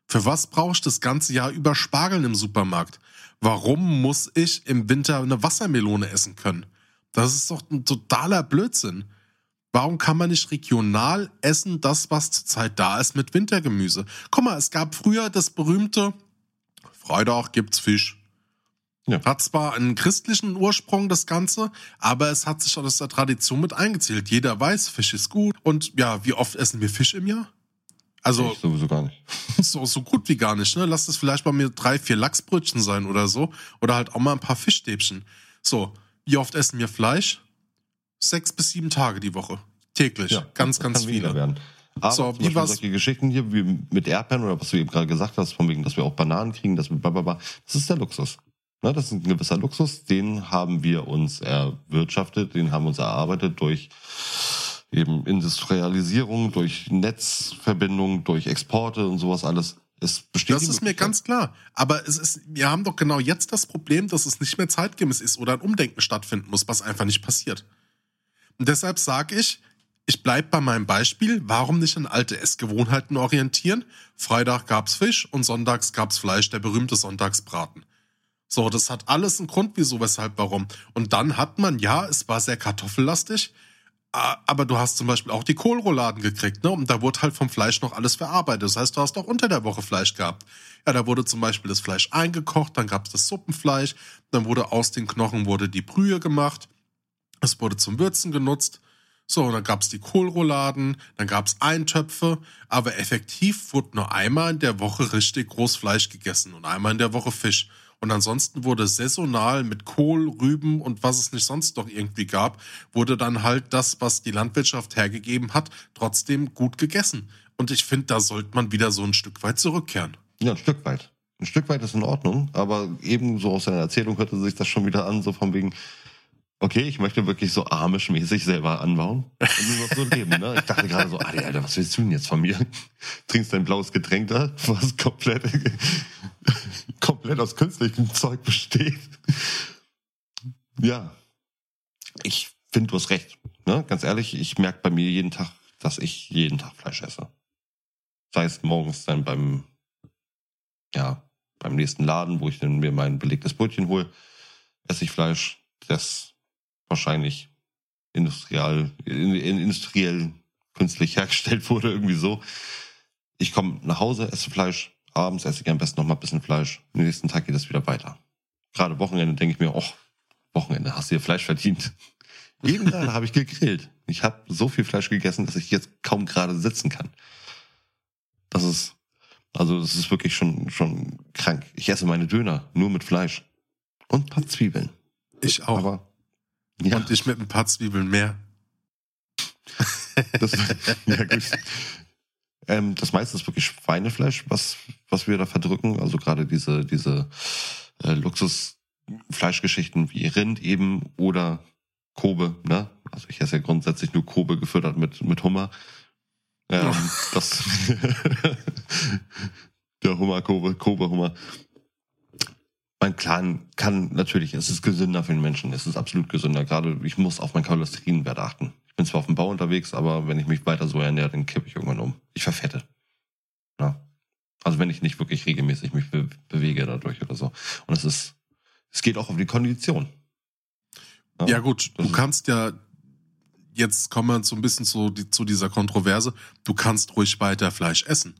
Für was brauche ich das ganze Jahr über Spargeln im Supermarkt? Warum muss ich im Winter eine Wassermelone essen können? Das ist doch ein totaler Blödsinn. Warum kann man nicht regional essen, das, was zurzeit da ist, mit Wintergemüse? Guck mal, es gab früher das berühmte Freitag gibt's Fisch. Ja. Hat zwar einen christlichen Ursprung, das Ganze, aber es hat sich aus der Tradition mit eingezählt. Jeder weiß, Fisch ist gut. Und ja, wie oft essen wir Fisch im Jahr? Also Ich sowieso gar nicht. so, so gut wie gar nicht. Ne? Lass es vielleicht bei mir drei, vier Lachsbrötchen sein oder so. Oder halt auch mal ein paar Fischstäbchen. So, wie oft essen wir Fleisch? Sechs bis sieben Tage die Woche. Täglich. ganz, das ganz kann weniger viele. werden. Aber So, wie war's- solche Geschichten hier wie mit Erdbeeren oder was du eben gerade gesagt hast, von wegen, dass wir auch Bananen kriegen, dass wir blablabla, das ist der Luxus. Ne, das ist ein gewisser Luxus, den haben wir uns erwirtschaftet, den haben wir uns erarbeitet durch eben Industrialisierung, durch Netzverbindung, durch Exporte und sowas alles. Es besteht Das ist mir ganz klar. Aber es ist, wir haben doch genau jetzt das Problem, dass es nicht mehr zeitgemäß ist oder ein Umdenken stattfinden muss, was einfach nicht passiert. Und deshalb sage ich, ich bleib bei meinem Beispiel. Warum nicht an alte Essgewohnheiten orientieren? Freitag gab's Fisch und sonntags gab's Fleisch, der berühmte Sonntagsbraten. So, das hat alles einen Grund, wieso, weshalb, warum. Und dann hat man, ja, es war sehr kartoffellastig, aber du hast zum Beispiel auch die Kohlrouladen gekriegt, ne? Und da wurde halt vom Fleisch noch alles verarbeitet. Das heißt, du hast auch unter der Woche Fleisch gehabt. Ja, da wurde zum Beispiel das Fleisch eingekocht, dann gab's das Suppenfleisch, dann wurde aus den Knochen wurde die Brühe gemacht, es wurde zum Würzen genutzt. So, und dann gab's die Kohlrouladen, dann gab's Eintöpfe, aber effektiv wurde nur einmal in der Woche richtig groß Fleisch gegessen und einmal in der Woche Fisch. Und ansonsten wurde saisonal mit Kohl, Rüben und was es nicht sonst noch irgendwie gab, wurde dann halt das, was die Landwirtschaft hergegeben hat, trotzdem gut gegessen. Und ich finde, da sollte man wieder so ein Stück weit zurückkehren. Ja, ein Stück weit. Ein Stück weit ist in Ordnung, aber eben so aus seiner Erzählung hörte sich das schon wieder an, so von wegen, okay, ich möchte wirklich so amisch-mäßig selber anbauen und nur noch so leben. Ne? Ich dachte gerade so, Adi, Alter, was willst du denn jetzt von mir? Trinkst dein blaues Getränk da, was komplett, komplett aus künstlichem Zeug besteht. Ja, ich finde, du hast recht. Ne? Ganz ehrlich, ich merke bei mir jeden Tag, dass ich jeden Tag Fleisch esse. Sei es morgens dann beim ja, beim nächsten Laden, wo ich dann mir mein belegtes Brötchen hole, esse ich Fleisch, das wahrscheinlich industriell, in, in, industriell künstlich hergestellt wurde, irgendwie so. Ich komme nach Hause, esse Fleisch, abends esse ich am besten noch mal ein bisschen Fleisch. Am nächsten Tag geht es wieder weiter. Gerade Wochenende denke ich mir, oh, Wochenende, hast du dir Fleisch verdient. Eben gerade habe ich gegrillt. Ich habe so viel Fleisch gegessen, dass ich jetzt kaum gerade sitzen kann. Das ist also das ist wirklich schon, schon krank. Ich esse meine Döner nur mit Fleisch. Und ein paar Zwiebeln. Ich auch. Aber ja, Und ich mit ein paar Zwiebeln mehr. das, ja gut. Ähm, das meiste ist wirklich Schweinefleisch, was, was wir da verdrücken. Also gerade diese, diese äh, Luxusfleischgeschichten wie Rind eben oder Kobe, ne? Also ich esse ja grundsätzlich nur Kobe gefüttert mit, mit Hummer. Ähm, das der Hummer, Kobe, Kobe, Hummer. Mein Clan kann natürlich, es ist gesünder für den Menschen, es ist absolut gesünder. Gerade ich muss auf meinen Cholesterinwert achten. Ich bin zwar auf dem Bau unterwegs, aber wenn ich mich weiter so ernähre, dann kippe ich irgendwann um. Ich verfette. Ja. Also wenn ich nicht wirklich regelmäßig mich be bewege dadurch oder so. Und es ist, es geht auch auf die Kondition. Ja gut, du kannst ja, jetzt kommen wir so ein bisschen zu, zu dieser Kontroverse, du kannst ruhig weiter Fleisch essen.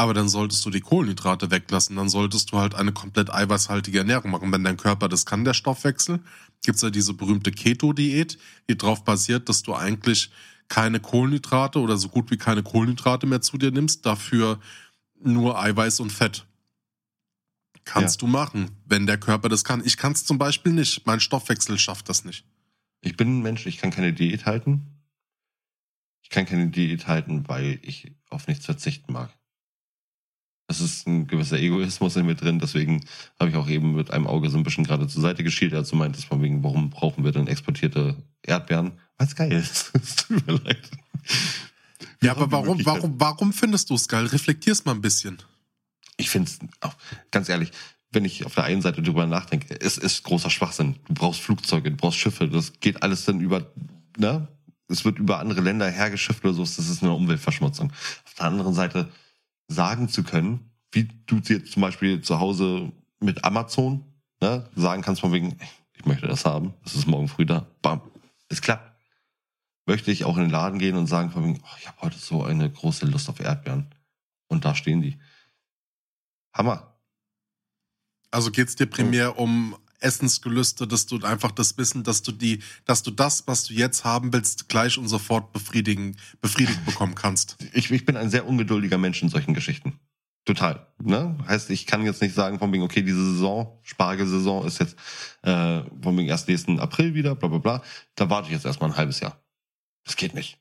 Aber dann solltest du die Kohlenhydrate weglassen, dann solltest du halt eine komplett eiweißhaltige Ernährung machen. Wenn dein Körper das kann, der Stoffwechsel, gibt's ja diese berühmte Keto-Diät, die darauf basiert, dass du eigentlich keine Kohlenhydrate oder so gut wie keine Kohlenhydrate mehr zu dir nimmst, dafür nur Eiweiß und Fett. Kannst du machen, wenn der Körper das kann. Ich kann es zum Beispiel nicht. Mein Stoffwechsel schafft das nicht. Ich bin ein Mensch, ich kann keine Diät halten. Ich kann keine Diät halten, weil ich auf nichts verzichten mag. Das ist ein gewisser Egoismus in mir drin, deswegen habe ich auch eben mit einem Auge so ein bisschen gerade zur Seite geschielt, als du meintest, von wegen, warum brauchen wir denn exportierte Erdbeeren? Weil es geil ist. Es tut mir leid. Ja, aber warum, warum, warum findest du es geil? Reflektier's mal ein bisschen. Ich finde es, ganz ehrlich, wenn ich auf der einen Seite drüber nachdenke, es ist großer Schwachsinn. Du brauchst Flugzeuge, du brauchst Schiffe, das geht alles dann über, ne? Es wird über andere Länder hergeschifft oder so, das ist eine Umweltverschmutzung. Auf der anderen Seite sagen zu können, wie du dir zum Beispiel zu Hause mit Amazon ne, sagen kannst von wegen, ich möchte das haben, es ist morgen früh da, bam, es klappt. Möchte ich auch in den Laden gehen und sagen von wegen, oh, ich habe heute so eine große Lust auf Erdbeeren. Und da stehen die. Hammer. Also geht's dir primär um Essensgelüste, dass du einfach das Wissen, dass du die, dass du das, was du jetzt haben willst, gleich und sofort befriedigen, befriedigt bekommen kannst. Ich, ich bin ein sehr ungeduldiger Mensch in solchen Geschichten. Total. Ne? Heißt, ich kann jetzt nicht sagen, von wegen, okay, diese Saison, Spargelsaison ist jetzt äh, von wegen erst nächsten April wieder, bla bla bla. Da warte ich jetzt erstmal ein halbes Jahr. Das geht nicht.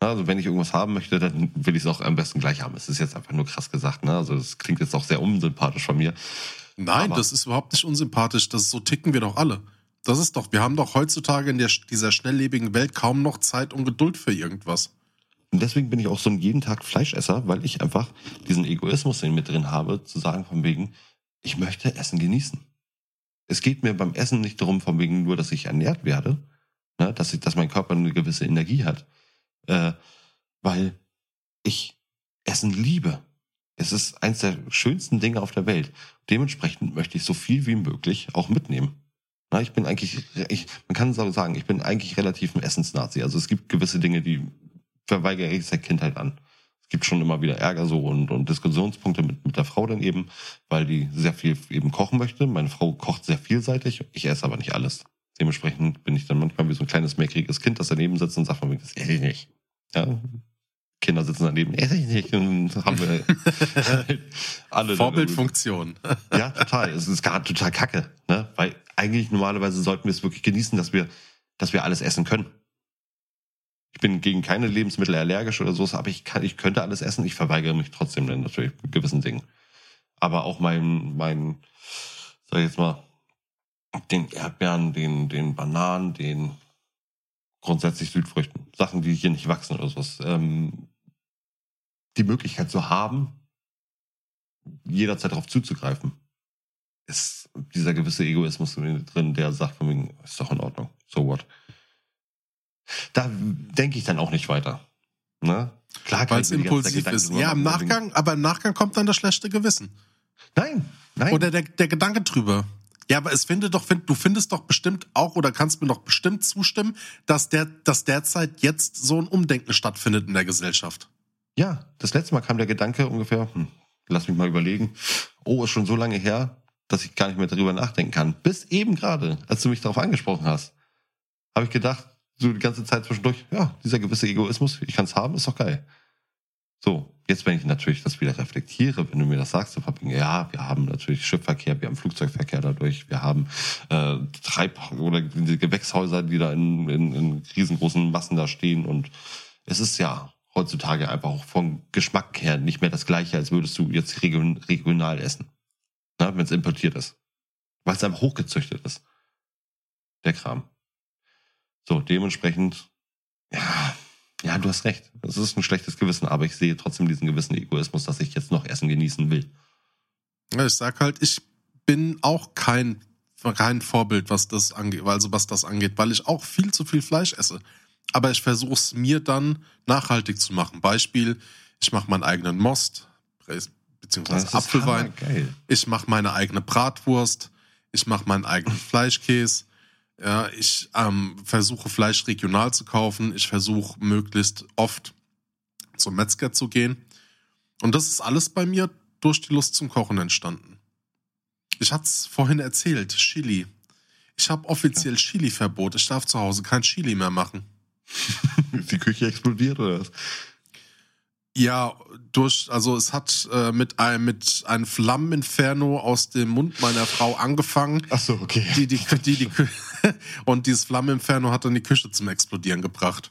Also wenn ich irgendwas haben möchte, dann will ich es auch am besten gleich haben. Es ist jetzt einfach nur krass gesagt. Ne? Also das klingt jetzt auch sehr unsympathisch von mir. Nein, Aber- das ist überhaupt nicht unsympathisch. Das so ticken wir doch alle. Das ist doch, wir haben doch heutzutage in der, dieser schnelllebigen Welt kaum noch Zeit und Geduld für irgendwas. Und deswegen bin ich auch so ein jeden Tag Fleischesser, weil ich einfach diesen Egoismus in mir drin habe, zu sagen von wegen, ich möchte Essen genießen. Es geht mir beim Essen nicht darum, von wegen nur, dass ich ernährt werde, ne, dass, ich, dass mein Körper eine gewisse Energie hat, äh, weil ich Essen liebe. Es ist eins der schönsten Dinge auf der Welt. Dementsprechend möchte ich so viel wie möglich auch mitnehmen. Na, ich bin eigentlich, ich, man kann so sagen, ich bin eigentlich relativ ein Essensnazi. Also es gibt gewisse Dinge, die verweigere ich seit Kindheit an. Es gibt schon immer wieder Ärger so und, und Diskussionspunkte mit, mit der Frau dann eben, weil die sehr viel eben kochen möchte. Meine Frau kocht sehr vielseitig, ich esse aber nicht alles. Dementsprechend bin ich dann manchmal wie so ein kleines mäckriges Kind, das daneben sitzt und sagt von mir, das esse ich nicht. Ja, Kinder sitzen daneben, esse ich nicht. Und haben wir alle. Vorbildfunktion. Ja, total. Es ist gar total kacke, ne? Weil eigentlich normalerweise sollten wir es wirklich genießen, dass wir, dass wir alles essen können. Ich bin gegen keine Lebensmittel allergisch oder so, aber ich kann, ich könnte alles essen. Ich verweigere mich trotzdem dann natürlich mit gewissen Dingen. Aber auch mein, mein, sag ich jetzt mal, den Erdbeeren, den, den Bananen, den grundsätzlich Südfrüchten, Sachen, die hier nicht wachsen oder sowas, ähm, die Möglichkeit zu haben, jederzeit darauf zuzugreifen, ist dieser gewisse Egoismus drin, der sagt von wegen, ist doch in Ordnung, so what. Da denke ich dann auch nicht weiter. Ne? Klar Weil es impulsiv ist. Ja, im Nachgang, aber im Nachgang kommt dann das schlechte Gewissen. Nein, nein. Oder der, der Gedanke drüber. Ja, aber es finde doch, find, du findest doch bestimmt auch oder kannst mir doch bestimmt zustimmen, dass der, dass derzeit jetzt so ein Umdenken stattfindet in der Gesellschaft. Ja, das letzte Mal kam der Gedanke ungefähr, hm, lass mich mal überlegen, oh, ist schon so lange her, dass ich gar nicht mehr darüber nachdenken kann. Bis eben gerade, als du mich darauf angesprochen hast, habe ich gedacht, so die ganze Zeit zwischendurch, ja, dieser gewisse Egoismus, ich kann es haben, ist doch geil. So, jetzt wenn ich natürlich das wieder reflektiere, wenn du mir das sagst, dann verbringe, ja, wir haben natürlich Schiffverkehr, wir haben Flugzeugverkehr dadurch, wir haben äh, Treib- oder Gewächshäuser, die da in, in, in riesengroßen Massen da stehen und es ist ja heutzutage einfach auch vom Geschmack her nicht mehr das gleiche, als würdest du jetzt region, regional essen. Wenn es importiert ist. Weil es einfach hochgezüchtet ist. Der Kram. So, dementsprechend, ja, ja, du hast recht. Es ist ein schlechtes Gewissen, aber ich sehe trotzdem diesen gewissen Egoismus, dass ich jetzt noch Essen genießen will. Ja, ich sag halt, ich bin auch kein, kein Vorbild, was das angeht, also was das angeht, weil ich auch viel zu viel Fleisch esse. Aber ich versuche es mir dann nachhaltig zu machen. Beispiel, ich mache meinen eigenen Most, beziehungsweise Apfelwein. Ich mache meine eigene Bratwurst. Ich mache meinen eigenen Fleischkäse. Ja, ich ähm, versuche Fleisch regional zu kaufen. Ich versuche möglichst oft zum Metzger zu gehen. Und das ist alles bei mir durch die Lust zum Kochen entstanden. Ich hatte es vorhin erzählt, Chili. Ich habe offiziell Chili-Verbot. Ich darf zu Hause kein Chili mehr machen. Ist die Küche explodiert oder was? Ja, durch, also es hat äh, mit einem mit einem Flammeninferno aus dem Mund meiner Frau angefangen. Ach so, okay. Die, die, die, die, und dieses Flammeninferno hat dann die Küche zum Explodieren gebracht.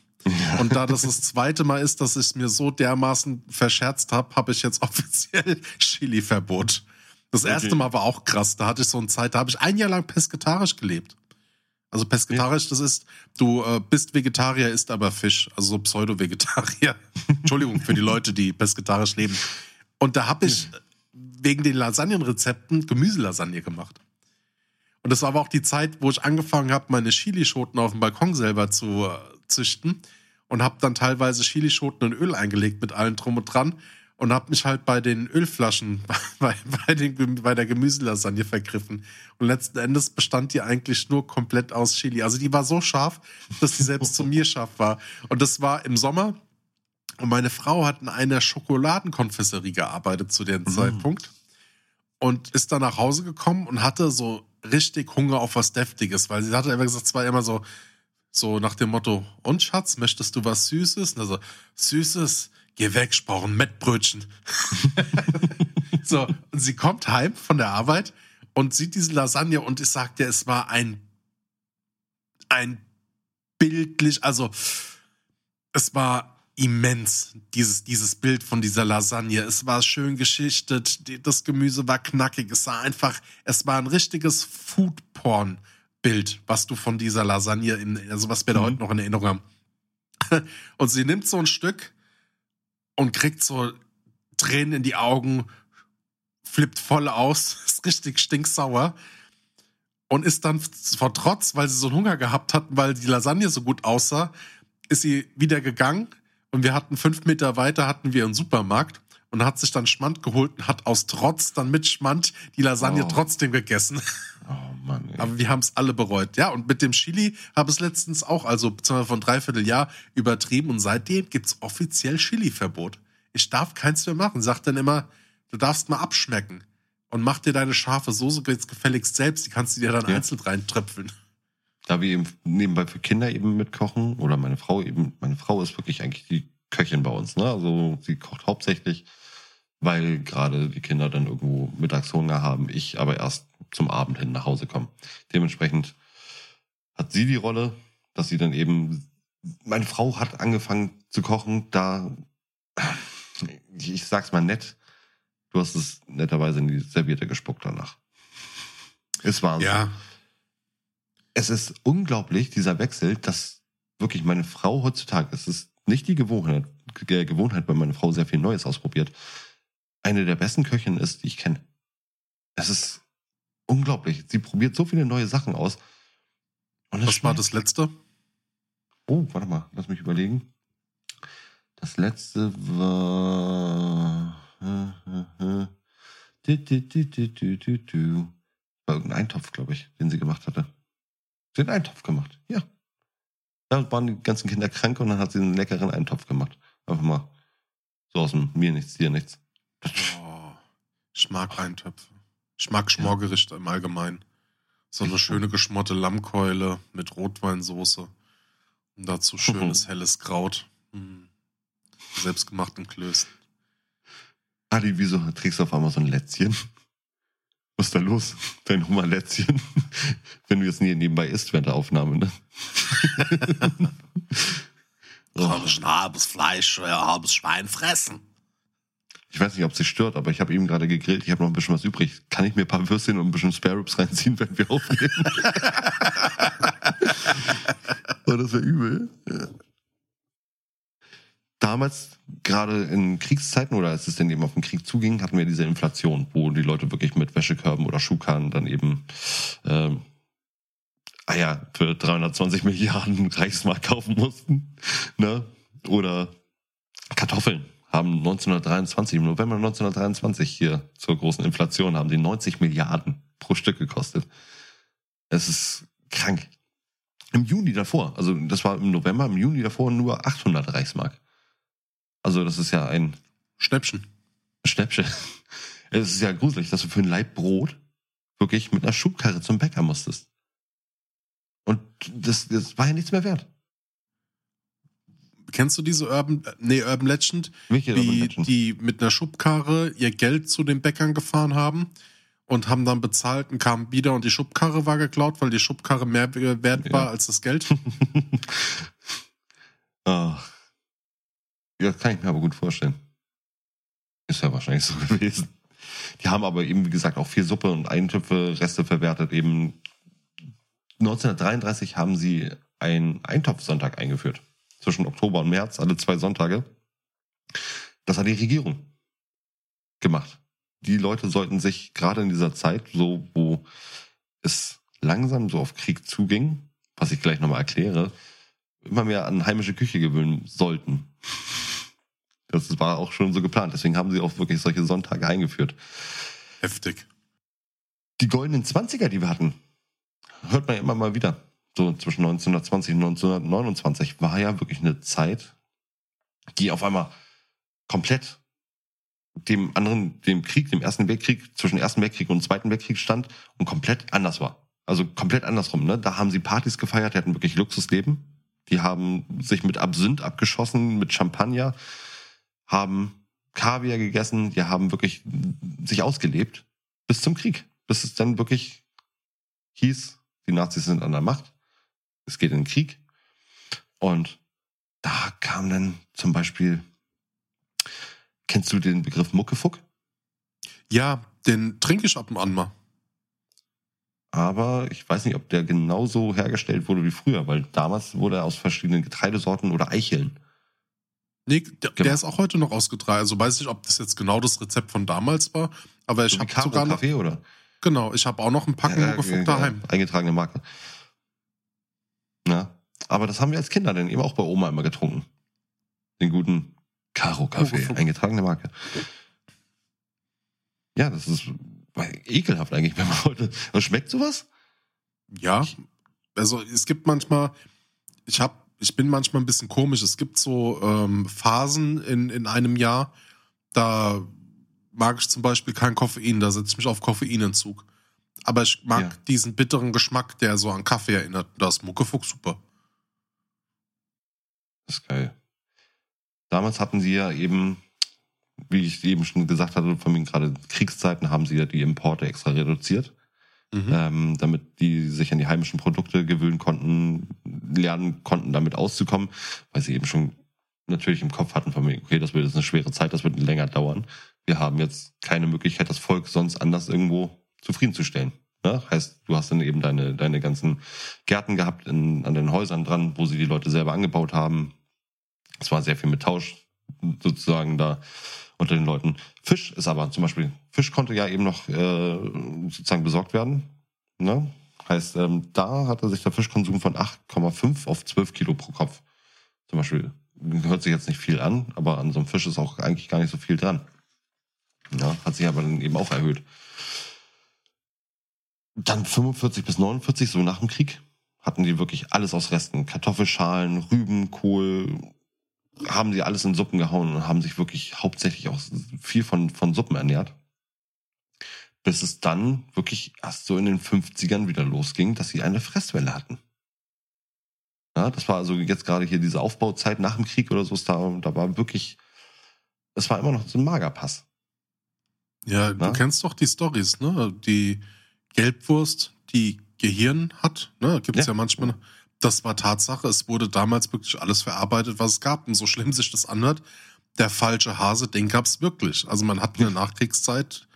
Und da das das zweite Mal ist, dass ich mir so dermaßen verscherzt habe, habe ich jetzt offiziell Chili-Verbot. Das erste Okay. Mal war auch krass. Da hatte ich so eine Zeit, da habe ich ein Jahr lang pesketarisch gelebt. Also pesketarisch, das ist, du äh, bist Vegetarier, isst aber Fisch, also so Pseudo-Vegetarier. Entschuldigung für die Leute, die pesketarisch leben. Und da habe ich wegen den Lasagnenrezepten Gemüselasagne gemacht. Und das war aber auch die Zeit, wo ich angefangen habe, meine Chilischoten auf dem Balkon selber zu äh, züchten und habe dann teilweise Chilischoten in Öl eingelegt mit allem drum und dran. Und habe mich halt bei den Ölflaschen bei, bei, den, bei der Gemüselasagne vergriffen. Und letzten Endes bestand die eigentlich nur komplett aus Chili. Also die war so scharf, dass die selbst zu mir scharf war. Und das war im Sommer. Und meine Frau hat in einer Schokoladenkonfesserie gearbeitet zu dem Mhm. Zeitpunkt. Und ist dann nach Hause gekommen und hatte so richtig Hunger auf was Deftiges, weil sie hatte immer gesagt, es war immer so, so nach dem Motto, und Schatz, möchtest du was Süßes? Und also, Süßes, geh weg, ich brauche ein Mettbrötchen. so, und sie kommt heim von der Arbeit und sieht diese Lasagne und ich sag dir, es war ein, ein bildlich, also es war immens, dieses, dieses Bild von dieser Lasagne. Es war schön geschichtet, das Gemüse war knackig, es war einfach, es war ein richtiges Foodporn-Bild, was du von dieser Lasagne, in, also was wir da Mhm. heute noch in Erinnerung haben. Und sie nimmt so ein Stück und kriegt so Tränen in die Augen, flippt voll aus, ist richtig stinksauer und ist dann vor Trotz, weil sie so einen Hunger gehabt hat, weil die Lasagne so gut aussah, ist sie wieder gegangen und wir hatten fünf Meter weiter hatten wir einen Supermarkt und hat sich dann Schmand geholt und hat aus Trotz dann mit Schmand die Lasagne Oh. trotzdem gegessen. Oh Mann, ey. Aber wir haben es alle bereut. Ja, und mit dem Chili habe ich es letztens auch, also beziehungsweise von dreiviertel Jahr übertrieben und seitdem gibt's offiziell Chili-Verbot. Ich darf keins mehr machen. Sagt dann immer, du darfst mal abschmecken und mach dir deine scharfe Soße jetzt gefälligst selbst. Die kannst du dir dann Ja. einzeln reintröpfeln. da wir eben nebenbei für Kinder eben mitkochen oder meine Frau eben, meine Frau ist wirklich eigentlich die Köchin bei uns, ne? Also sie kocht hauptsächlich, weil gerade die Kinder dann irgendwo Mittagshunger haben, ich aber erst zum Abend hin nach Hause komme. Dementsprechend hat sie die Rolle, dass sie dann eben, meine Frau hat angefangen zu kochen, da, ich sag's mal nett, du hast es netterweise in die Serviette gespuckt danach. Es war so Ja, es ist unglaublich, dieser Wechsel, dass wirklich meine Frau heutzutage, es ist nicht die Gewohnheit, Ge- Gewohnheit, weil meine Frau sehr viel Neues ausprobiert, eine der besten Köchinnen ist, die ich kenne. Es ist unglaublich. Sie probiert so viele neue Sachen aus. Und was war das letzte? Oh, warte mal, lass mich überlegen. Das letzte war. War irgendein Eintopf, glaube ich, den sie gemacht hatte. Sie hat einen Eintopf gemacht, ja. Da waren die ganzen Kinder krank und dann hat sie einen leckeren Eintopf gemacht. Einfach mal so aus dem mir nichts, dir nichts. Oh, ich mag Eintöpfe. Ich mag Schmorgerichte im Allgemeinen. So eine schöne geschmorte Lammkeule mit Rotweinsoße. Und dazu schönes helles Kraut. Mm. Selbstgemachten Klößen. Adi, wieso trägst du auf einmal so ein Lätzchen? Was ist da los? Dein Hummerlätzchen? Wenn du jetzt nie nebenbei isst während der Aufnahme, ne? oh, ein halbes Fleisch, ein halbes Schwein fressen. Ich weiß nicht, ob es dich stört, aber ich habe eben gerade gegrillt. Ich habe noch ein bisschen was übrig. Kann ich mir ein paar Würstchen und ein bisschen Spare Ribs reinziehen, wenn wir aufnehmen? oh, das wäre übel. Ja. Damals, gerade in Kriegszeiten oder als es denn eben auf den Krieg zuging, hatten wir diese Inflation, wo die Leute wirklich mit Wäschekörben oder Schuhkarren dann eben ähm, Eier für 320 Milliarden Reichsmark kaufen mussten. Ne? Oder Kartoffeln haben 1923, im November 1923 hier zur großen Inflation, haben die 90 Milliarden pro Stück gekostet. Es ist krank. Im Juni davor, also das war im November, im Juni davor nur 800 Reichsmark. Also das ist ja ein Schnäppchen. Schnäppchen. Es ist ja gruselig, dass du für ein Laib Brot wirklich mit einer Schubkarre zum Bäcker musstest. Und das, das war ja nichts mehr wert. Kennst du diese Urban, nee, Urban Legend, Welche Urban wie Legend? die mit einer Schubkarre ihr Geld zu den Bäckern gefahren haben und haben dann bezahlt und kamen wieder und die Schubkarre war geklaut, weil die Schubkarre mehr wert war Ja. als das Geld? Ach. Ja, kann ich mir aber gut vorstellen. Ist ja wahrscheinlich so gewesen. Die haben aber eben, wie gesagt, auch viel Suppe und Eintöpfe, Reste verwertet. Eben 1933 haben sie einen Eintopfsonntag eingeführt. Zwischen Oktober und März, alle zwei Sonntage. Das hat die Regierung gemacht. Die Leute sollten sich gerade in dieser Zeit, so wo es langsam so auf Krieg zuging, was ich gleich nochmal erkläre, immer mehr an heimische Küche gewöhnen sollten. Das war auch schon so geplant. Deswegen haben sie auch wirklich solche Sonntage eingeführt. Heftig. Die goldenen 20er, die wir hatten, hört man ja immer mal wieder. So zwischen 1920 und 1929 war ja wirklich eine Zeit, die auf einmal komplett dem anderen, dem Krieg, dem Ersten Weltkrieg, zwischen Ersten Weltkrieg und Zweiten Weltkrieg stand und komplett anders war. Also komplett andersrum, ne? Da haben sie Partys gefeiert, die hatten wirklich Luxusleben. Die haben sich mit Absinth abgeschossen, mit Champagner, haben Kaviar gegessen, die haben wirklich sich ausgelebt bis zum Krieg. Bis es dann wirklich hieß, die Nazis sind an der Macht, es geht in den Krieg. Und da kam dann zum Beispiel, kennst du den Begriff Muckefuck? Ja, den trinke ich ab und an mal. aber ich weiß nicht, ob der genauso hergestellt wurde wie früher, weil damals wurde er aus verschiedenen Getreidesorten oder Eicheln. Nee, der, Genau. der ist auch heute noch ausgetragen. Also weiß nicht, ob das jetzt genau das Rezept von damals war, aber ich So habe sogar noch, Kaffee oder? genau, ich habe auch noch ein Packen Ja, Muckefuck ja, daheim. Eingetragene Marke. Ja. Aber das haben wir als Kinder dann eben auch bei Oma immer getrunken. Den guten Caro Kaffee, Muckefuck. eingetragene Marke. Ja, das ist ekelhaft eigentlich, wenn man heute. Aber schmeckt sowas? Ja, also es gibt manchmal, ich habe, ich bin manchmal ein bisschen komisch. Es gibt so ähm, Phasen in, in einem Jahr, da mag ich zum Beispiel kein Koffein, da setze ich mich auf Koffeinentzug. Aber ich mag Ja. diesen bitteren Geschmack, der so an Kaffee erinnert. Da ist Muckefuck super. Das ist geil. Damals hatten sie ja eben, wie ich eben schon gesagt hatte, von mir gerade Kriegszeiten haben sie ja die Importe extra reduziert. Mhm. ähm, damit die sich an die heimischen Produkte gewöhnen konnten, lernen konnten, damit auszukommen, weil sie eben schon natürlich im Kopf hatten von mir, okay, das wird jetzt eine schwere Zeit, das wird länger dauern. Wir haben jetzt keine Möglichkeit, das Volk sonst anders irgendwo zufriedenzustellen. Ne? Heißt, du hast dann eben deine, deine ganzen Gärten gehabt in, an den Häusern dran, wo sie die Leute selber angebaut haben. Es war sehr viel mit Tausch sozusagen da unter den Leuten. Fisch ist aber zum Beispiel, Fisch konnte ja eben noch äh, sozusagen besorgt werden. Ne? Heißt, ähm, da hatte sich der Fischkonsum von 8,5 auf 12 Kilo pro Kopf. Zum Beispiel, hört sich jetzt nicht viel an, aber an so einem Fisch ist auch eigentlich gar nicht so viel dran. Ja, hat sich aber dann eben auch erhöht. Dann 45 bis 49, so nach dem Krieg, hatten die wirklich alles aus Resten. Kartoffelschalen, Rüben, Kohl, haben sie alles in Suppen gehauen und haben sich wirklich hauptsächlich auch viel von, von Suppen ernährt. Bis es dann wirklich erst so in den 50ern wieder losging, dass sie eine Fresswelle hatten. Ja, das war also jetzt gerade hier diese Aufbauzeit nach dem Krieg oder so, ist da, da war wirklich, es war immer noch so ein Magerpass. Ja, Na? du kennst doch die Stories, ne? Die Gelbwurst, die Gehirn hat, ne? Gibt's ja. Ja. manchmal. Das war Tatsache. Es wurde damals wirklich alles verarbeitet, was es gab. Und so schlimm sich das anhört, der falsche Hase, den gab's wirklich. Also man hat in der Nachkriegszeit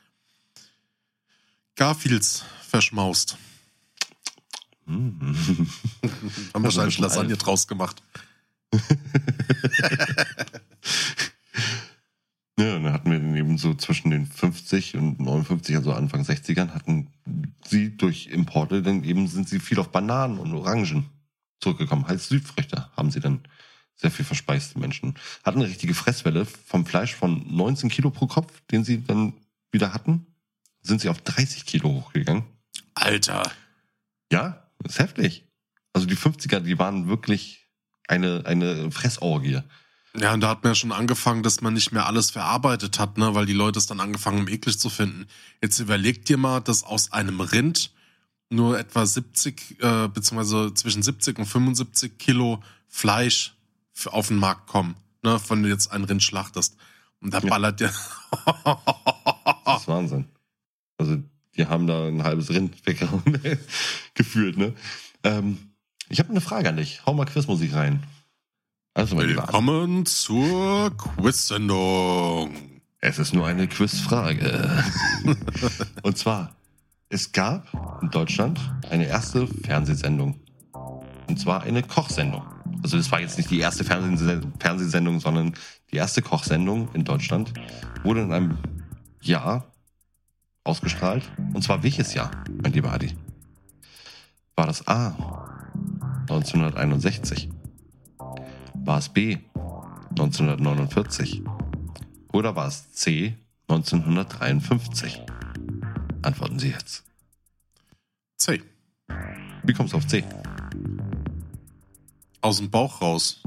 Garfields verschmaust. Hm. Haben wahrscheinlich Lasagne alt. draus gemacht. Ja, und dann hatten wir dann eben so zwischen den 50 und 59, also Anfang 60ern, hatten sie durch Importe, dann eben sind sie viel auf Bananen und Orangen zurückgekommen. Als Südfrüchte haben sie dann sehr viel verspeist, die Menschen. Hatten eine richtige Fresswelle vom Fleisch von 19 Kilo pro Kopf, den sie dann wieder hatten, sind sie auf 30 Kilo hochgegangen. Alter. Ja, ist heftig. Also die 50er, die waren wirklich eine, eine Fressorgie. Ja, und da hat man ja schon angefangen, dass man nicht mehr alles verarbeitet hat, ne, weil die Leute es dann angefangen haben, eklig zu finden. Jetzt überleg dir mal, dass aus einem Rind nur etwa 70, äh, beziehungsweise zwischen 70 und 75 Kilo Fleisch auf den Markt kommen, ne, wenn du jetzt ein Rind schlachtest. Und da Ja. ballert der. Das ist Wahnsinn. Also, die haben da ein halbes Rind weggehauen, gefühlt, ne? Ähm, ich habe eine Frage an dich. Hau mal Quizmusik rein. Also, Willkommen zur Quiz-Sendung. es ist nur eine Quizfrage. Und zwar, es gab in Deutschland eine erste Fernsehsendung. Und zwar eine Kochsendung. Also das war jetzt nicht die erste Fernsehse- Fernsehsendung, sondern die erste Kochsendung in Deutschland wurde in einem Jahr ausgestrahlt. Und zwar welches Jahr, mein lieber Adi? War das A 1961? War es B 1949? Oder war es C 1953? Antworten Sie jetzt. C. Wie kommst du auf C? Aus dem Bauch raus.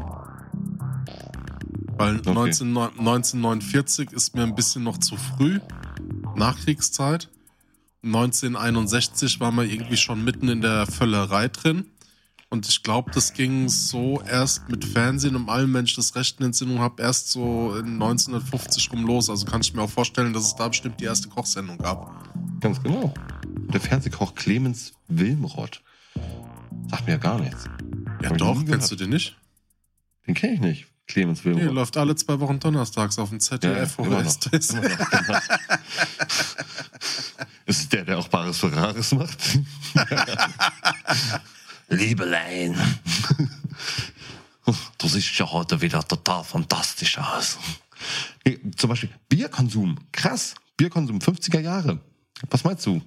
Weil Okay. 19, 1949 ist mir ein bisschen noch zu früh. Nachkriegszeit. 1961 war man irgendwie schon mitten in der Völlerei drin. Und ich glaube, das ging so erst mit Fernsehen und allem, wenn ich das recht in Entsinnung habe, erst so in 1950 rum los. Also kann ich mir auch vorstellen, dass es da bestimmt die erste Kochsendung gab. Ganz genau. Der Fernsehkoch Clemens Wilmroth. Sagt mir ja gar nichts. Ja Hab doch, kennst du den nicht? Den kenne ich nicht. Clemens Nee, Wilmroth. läuft alle zwei Wochen donnerstags auf dem ZDF Ja, immer ist noch. Immer noch, genau. Ist der, der auch Bares Ferraris macht? Liebelein. Du siehst ja heute wieder total fantastisch aus. Nee, Zum Beispiel Bierkonsum. Krass. Bierkonsum 50er Jahre. Was meinst du?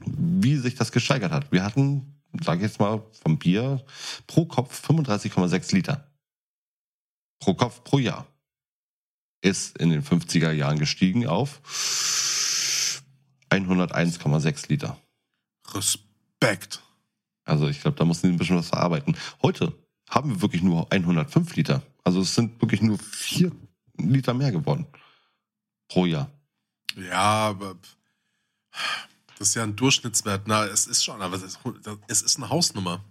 Wie sich das gesteigert hat? Wir hatten, sage ich jetzt mal, vom Bier pro Kopf 35,6 Liter. Pro Kopf pro Jahr ist in den 50er Jahren gestiegen auf 101,6 Liter. Respekt. Also ich glaube, da mussten sie ein bisschen was verarbeiten. Heute haben wir wirklich nur 105 Liter. Also es sind wirklich nur 4 Liter mehr geworden pro Jahr. Ja, aber das ist ja ein Durchschnittswert. Na, es ist schon, aber es ist, eine Hausnummer.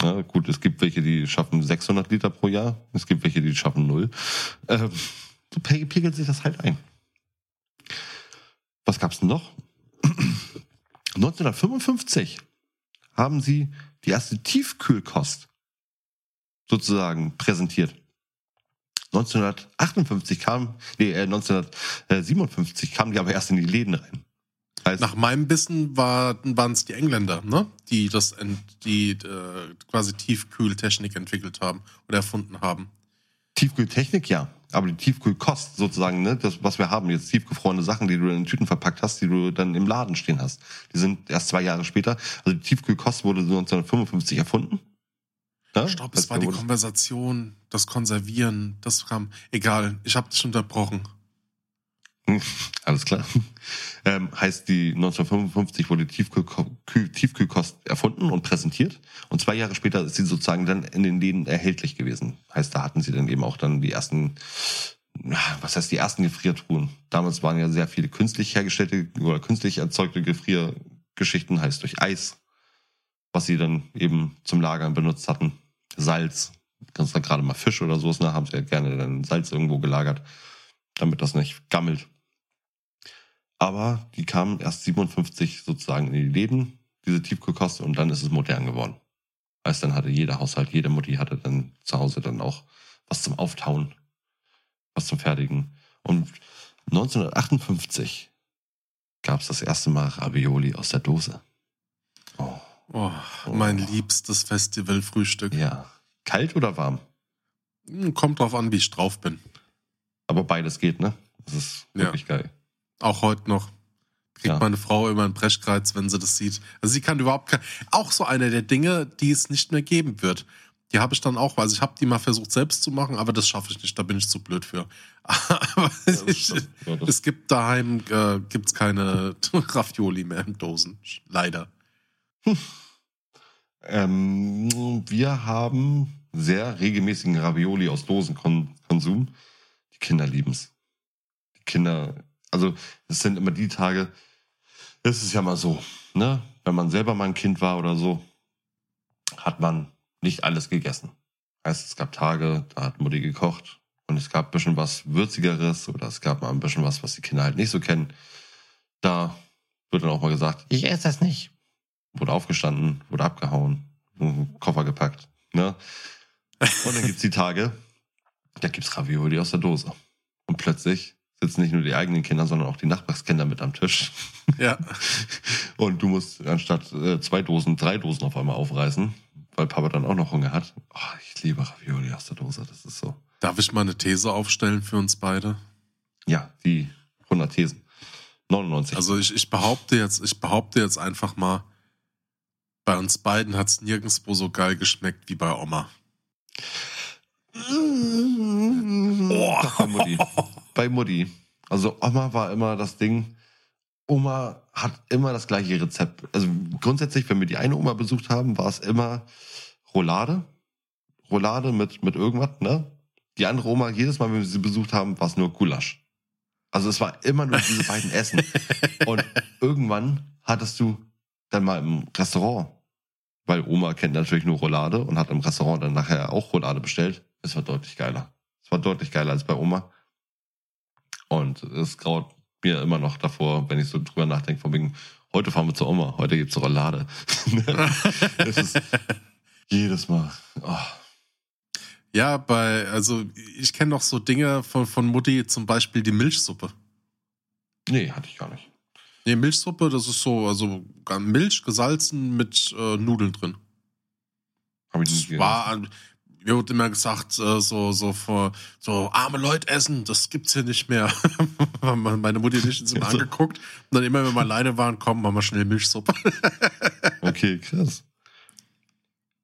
Ja, gut, es gibt welche, die schaffen 600 Liter pro Jahr. Es gibt welche, die schaffen null. Ähm, so pe- pegelt sich das halt ein. Was gab's denn noch? 1955 haben sie die erste Tiefkühlkost sozusagen präsentiert. 1958 kam, nee, äh, 1957 kamen die aber erst in die Läden rein. Heißt, Nach meinem Wissen war, waren es die Engländer, ne? die das die äh, quasi Tiefkühltechnik entwickelt haben oder erfunden haben. Tiefkühltechnik, ja. Aber die Tiefkühlkost sozusagen, ne, das, was wir haben, jetzt tiefgefrorene Sachen, die du in Tüten verpackt hast, die du dann im Laden stehen hast. Die sind erst zwei Jahre später. Also die Tiefkühlkost wurde so 1955 erfunden. Ja? Ich glaube, Das es war die Konversation, das Konservieren, das kam. Egal, ich habe dich unterbrochen. Alles klar. Ähm, heißt, die 1955 wurde die Tiefkühlko Kühl- Tiefkühlkost erfunden und präsentiert. Und zwei Jahre später ist sie sozusagen dann in den Läden erhältlich gewesen. Heißt, da hatten sie dann eben auch dann die ersten, was heißt die ersten Gefriertruhen? Damals waren ja sehr viele künstlich hergestellte oder künstlich erzeugte Gefriergeschichten, heißt durch Eis, was sie dann eben zum Lagern benutzt hatten. Salz, ganz gerade mal Fisch oder sowas, ne, haben sie ja gerne dann Salz irgendwo gelagert, damit das nicht gammelt. Aber die kamen erst 57 sozusagen in die Läden, diese Tiefkühlkost, und dann ist es modern geworden. Heißt, dann hatte jeder Haushalt, jede Mutti hatte dann zu Hause dann auch was zum Auftauen, was zum Fertigen. Und 1958 gab es das erste Mal Ravioli aus der Dose. Oh, Oh, mein liebstes Festivalfrühstück. ja. Kalt oder warm? Kommt drauf an, wie ich drauf bin. Aber beides geht, ne? Das ist Ja. wirklich geil. Auch heute noch. Kriegt Ja. meine Frau immer einen Brechkreiz, wenn sie das sieht. Also sie kann überhaupt kein. Auch so eine der Dinge, die es nicht mehr geben wird. Die habe ich dann auch, also ich habe die mal versucht selbst zu machen, aber das schaffe ich nicht, da bin ich zu blöd für. Aber ich. Ja, das- es gibt daheim äh, gibt's keine Ravioli mehr in Dosen. Leider. Ähm, wir haben sehr regelmäßigen Ravioli aus Dosenkonsum. Die Kinder lieben's. Die Kinder, also es sind immer die Tage, es ist ja mal so, ne? Wenn man selber mal ein Kind war oder so, hat man nicht alles gegessen. Heißt, es gab Tage, da hat Mutti gekocht und es gab ein bisschen was Würzigeres oder es gab mal ein bisschen was, was die Kinder halt nicht so kennen. Da wird dann auch mal gesagt, ich esse das nicht wurde aufgestanden, wurde abgehauen, Koffer gepackt. Ne? Und dann gibt's die Tage, da gibt's Ravioli aus der Dose. Und plötzlich sitzen nicht nur die eigenen Kinder, sondern auch die Nachbarskinder mit am Tisch. Ja. Und du musst anstatt äh, zwei Dosen, drei Dosen auf einmal aufreißen, weil Papa dann auch noch Hunger hat. Oh, ich liebe Ravioli aus der Dose, das ist so. Darf ich mal eine These aufstellen für uns beide? Ja, die 100 Thesen. 99. Also ich, ich behaupte jetzt, ich behaupte jetzt einfach mal, bei uns beiden hat's nirgendwo so geil geschmeckt wie bei Oma. Oh. Mutti. bei Mutti. Also Oma war immer das Ding. Oma hat immer das gleiche Rezept. Also grundsätzlich, wenn wir die eine Oma besucht haben, war es immer Roulade. Roulade mit, mit irgendwas, ne? Die andere Oma, jedes Mal, wenn wir sie besucht haben, war es nur Gulasch. Also es war immer nur diese beiden Essen. Und irgendwann hattest du dann mal im Restaurant, weil Oma kennt natürlich nur Roulade und hat im Restaurant dann nachher auch Roulade bestellt. Es war deutlich geiler. Es war deutlich geiler als bei Oma. Und es graut mir immer noch davor, wenn ich so drüber nachdenke, von wegen, heute fahren wir zur Oma, heute gibt's Roulade. es ist jedes Mal. Oh. Ja, bei, also ich kenne noch so Dinge von, von Mutti, zum Beispiel die Milchsuppe. Nee, hatte ich gar nicht. Nee, Milchsuppe, das ist so, also Milch gesalzen mit äh, Nudeln drin. Hab ich Das war, mir wurde immer gesagt, äh, so, so, vor, so arme Leute essen, das gibt's hier nicht mehr. Meine Mutti nicht uns immer Also. angeguckt. Und dann immer, wenn wir alleine waren, komm, machen wir schnell Milchsuppe. Okay, krass.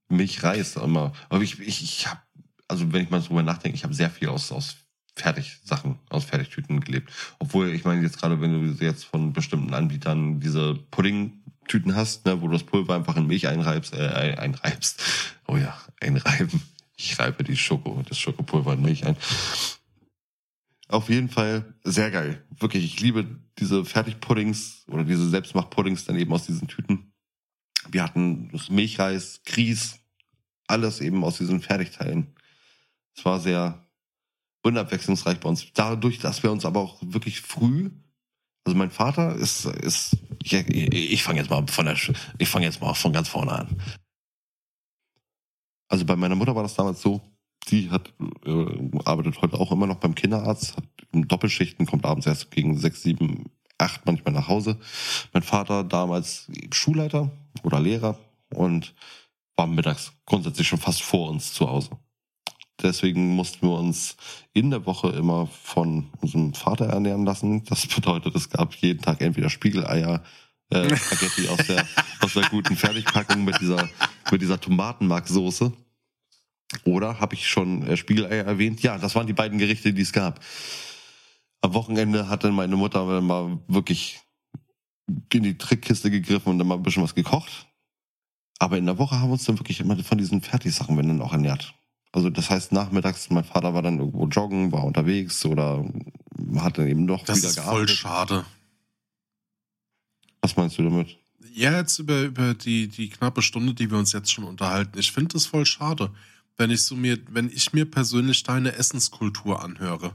Milch Reis immer. Aber ich, ich, ich habe, also wenn ich mal drüber nachdenke, ich habe sehr viel aus, aus Fertigsachen, aus Fertigtüten gelebt. Obwohl, ich meine, jetzt gerade, wenn du jetzt von bestimmten Anbietern diese Pudding-Tüten hast, ne, wo du das Pulver einfach in Milch einreibst, äh, ein- einreibst. Oh ja, einreiben. Ich reibe die Schoko, das Schokopulver in Milch ein. Auf jeden Fall sehr geil. Wirklich, ich liebe diese Fertigpuddings oder diese Selbstmachpuddings dann eben aus diesen Tüten. Wir hatten das Milchreis, Grieß, alles eben aus diesen Fertigteilen. Es war sehr unabwechslungsreich bei uns. Dadurch, dass wir uns aber auch wirklich früh, also mein Vater ist, ist, ich, ich fange jetzt mal von der, ich fange jetzt mal von ganz vorne an. Also bei meiner Mutter war das damals so, die hat, äh, arbeitet heute auch immer noch beim Kinderarzt, hat Doppelschichten, kommt abends erst gegen sechs, sieben, acht manchmal nach Hause. Mein Vater damals Schulleiter oder Lehrer und war mittags grundsätzlich schon fast vor uns zu Hause. Deswegen mussten wir uns in der Woche immer von unserem Vater ernähren lassen. Das bedeutet, es gab jeden Tag entweder Spiegeleier, äh, Spaghetti aus der, aus der guten Fertigpackung mit dieser, mit dieser Tomatenmarksoße. Oder habe ich schon äh, Spiegeleier erwähnt? Ja, das waren die beiden Gerichte, die es gab. Am Wochenende hat dann meine Mutter mal wirklich in die Trickkiste gegriffen und dann mal ein bisschen was gekocht. Aber in der Woche haben wir uns dann wirklich immer von diesen Fertigsachen wenn dann auch ernährt. Also das heißt, nachmittags, mein Vater war dann irgendwo joggen, war unterwegs oder hat dann eben noch Das wieder ist voll gearbeitet. schade. Was meinst du damit? Ja, jetzt über, über die, die knappe Stunde, die wir uns jetzt schon unterhalten. Ich finde es voll schade, wenn ich so mir, wenn ich mir persönlich deine Essenskultur anhöre.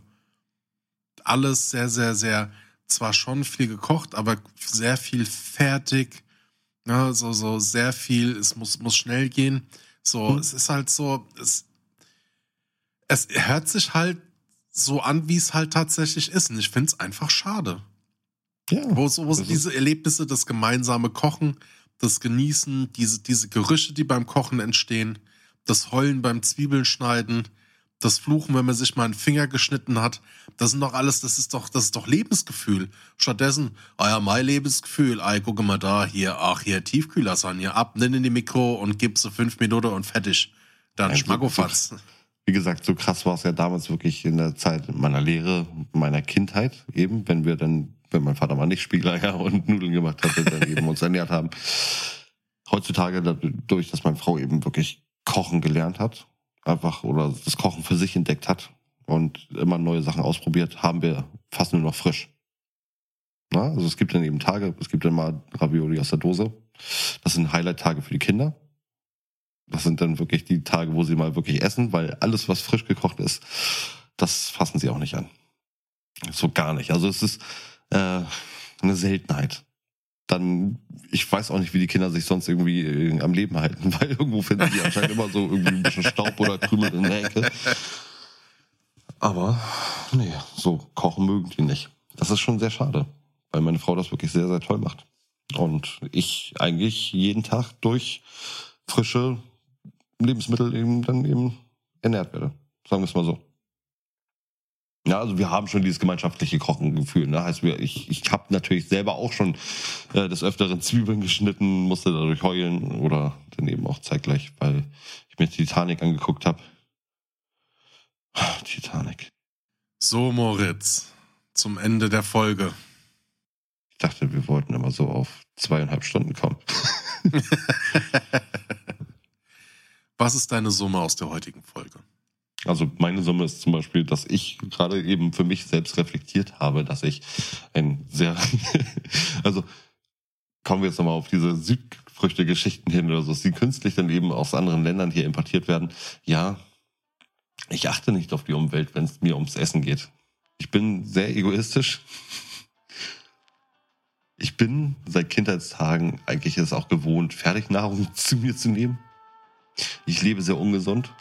Alles sehr, sehr, sehr, zwar schon viel gekocht, aber sehr viel fertig. Ja, so, so sehr viel, es muss, muss schnell gehen. So, Hm. es ist halt so, es, es hört sich halt so an, wie es halt tatsächlich ist. Und ich finde es einfach schade. Ja. Wo so wo so ist- diese Erlebnisse, das gemeinsame Kochen, das Genießen, diese, diese Gerüche, die beim Kochen entstehen, das Heulen beim Zwiebeln schneiden, das Fluchen, wenn man sich mal einen Finger geschnitten hat, das sind doch alles, das ist doch, das ist doch Lebensgefühl. Stattdessen, ah ja, mein Lebensgefühl, ey, gucke mal da, hier, ach, hier, Tiefkühlersagne, ab, nimm in die Mikro und gib sie fünf Minuten und fertig. Dann Ja, so- Schmackofatz. Wie gesagt, so krass war es ja damals wirklich in der Zeit meiner Lehre, meiner Kindheit eben, wenn wir dann, wenn mein Vater mal nicht Spiegeleier und Nudeln gemacht hat, dann eben uns ernährt haben. Heutzutage dadurch, dass meine Frau eben wirklich kochen gelernt hat, einfach oder das Kochen für sich entdeckt hat und immer neue Sachen ausprobiert, haben wir fast nur noch frisch. Na, also es gibt dann eben Tage, es gibt dann mal Ravioli aus der Dose. Das sind Highlight-Tage für die Kinder. Das sind dann wirklich die Tage, wo sie mal wirklich essen, weil alles, was frisch gekocht ist, das fassen sie auch nicht an. So gar nicht. Also es ist äh, eine Seltenheit. Dann, ich weiß auch nicht, wie die Kinder sich sonst irgendwie äh, am Leben halten, weil irgendwo finden die anscheinend immer so irgendwie ein bisschen Staub oder Krümel in der Ecke. Aber nee, so kochen mögen die nicht. Das ist schon sehr schade, weil meine Frau das wirklich sehr, sehr toll macht. Und ich eigentlich jeden Tag durch frische Lebensmittel eben dann eben ernährt werde. Sagen wir es mal so. Ja, also wir haben schon dieses gemeinschaftliche Kochengefühl. Ne? Heißt, wir, ich, ich habe natürlich selber auch schon äh, des Öfteren Zwiebeln geschnitten, musste dadurch heulen oder dann eben auch zeitgleich, weil ich mir Titanic angeguckt habe. Titanic. So, Moritz, zum Ende der Folge. Ich dachte, wir wollten immer so auf zweieinhalb Stunden kommen. Was ist deine Summe aus der heutigen Folge? Also meine Summe ist zum Beispiel, dass ich gerade eben für mich selbst reflektiert habe, dass ich ein sehr, also kommen wir jetzt nochmal auf diese Südfrüchte-Geschichten hin oder so, die künstlich dann eben aus anderen Ländern hier importiert werden. Ja, ich achte nicht auf die Umwelt, wenn es mir ums Essen geht. Ich bin sehr egoistisch. Ich bin seit Kindheitstagen eigentlich es auch gewohnt, Fertignahrung zu mir zu nehmen. Ich lebe sehr ungesund.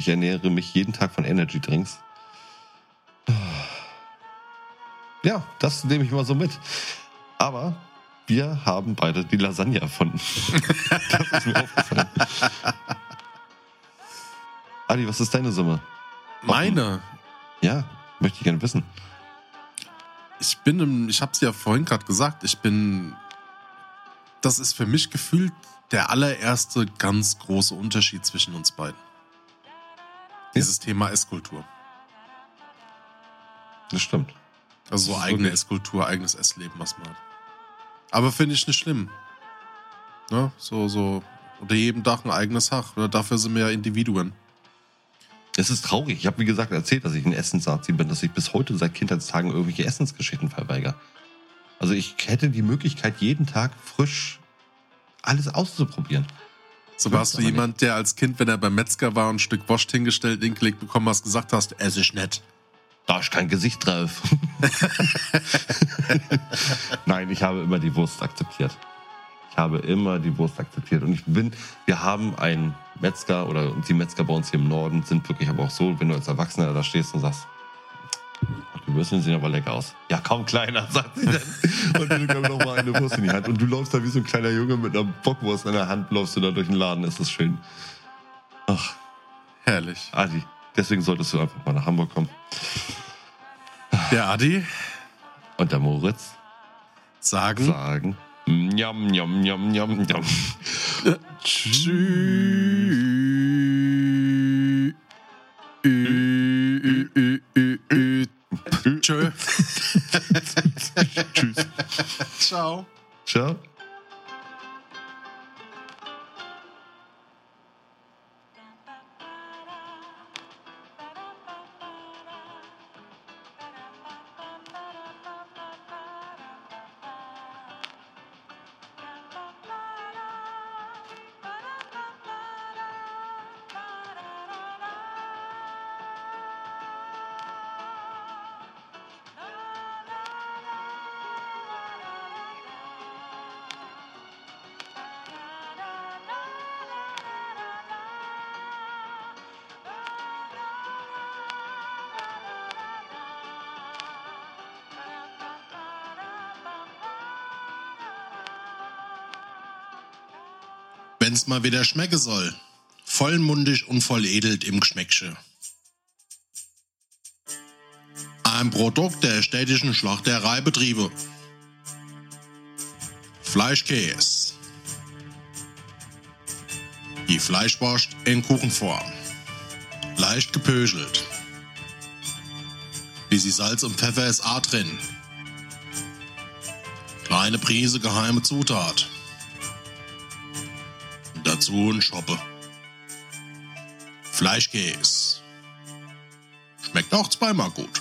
Ich ernähre mich jeden Tag von Energy Drinks. Ja, das nehme ich mal so mit. Aber wir haben beide die Lasagne erfunden. das ist mir aufgefallen. Adi, was ist deine Summe? Meine? Ja, möchte ich gerne wissen. Ich bin im, ich habe es ja vorhin gerade gesagt, ich bin, das ist für mich gefühlt der allererste ganz große Unterschied zwischen uns beiden. Dieses Thema Esskultur. Das stimmt. Also so eigene wirklich- Esskultur, eigenes Essleben, was man hat. Aber finde ich nicht schlimm. Ne? So, so, unter jedem Dach ein eigenes Hach. Oder dafür sind wir ja Individuen. Es ist traurig. Ich habe, wie gesagt, erzählt, dass ich ein Essensnazi bin, dass ich bis heute seit Kindheitstagen irgendwelche Essensgeschichten verweigere. Also ich hätte die Möglichkeit, jeden Tag frisch alles auszuprobieren. So warst du jemand, der als Kind, wenn er beim Metzger war und ein Stück Wurst hingestellt, hingelegt bekommen hast, gesagt hast, ess ich nicht. Da ist kein Gesicht drauf. Nein, ich habe immer die Wurst akzeptiert. Ich habe immer die Wurst akzeptiert. Und ich bin, wir haben einen Metzger oder die Metzger bei uns hier im Norden sind wirklich aber auch so, wenn du als Erwachsener da stehst und sagst, "Ach, die Würstchen sehen aber lecker aus. Ja, komm, Kleiner, sagt sie dann. Und dann kommt noch mal eine Wurst in die Hand. Und du läufst da wie so ein kleiner Junge mit einer Bockwurst in der Hand, läufst du da durch den Laden. Ist schön. Ach, Herrlich. Adi, deswegen solltest du einfach mal nach Hamburg kommen. Der Adi Und der Moritz sagen, sagen. Njam, njam, njam, njam, njam. Tschüss. Ü. Tschö. Tschüss. Ciao. Ciao. Mal wieder schmecke soll. Vollmundig und volledelt im Geschmäcksche. Ein Produkt der städtischen Schlachtereibetriebe. Fleischkäse. Die Fleischwurst in Kuchenform. Leicht gepöschelt. Bisschen Salz und Pfeffer ist A drin. Kleine Prise geheime Zutat. Ein Schoppe. Fleischkäse. Schmeckt auch zweimal gut.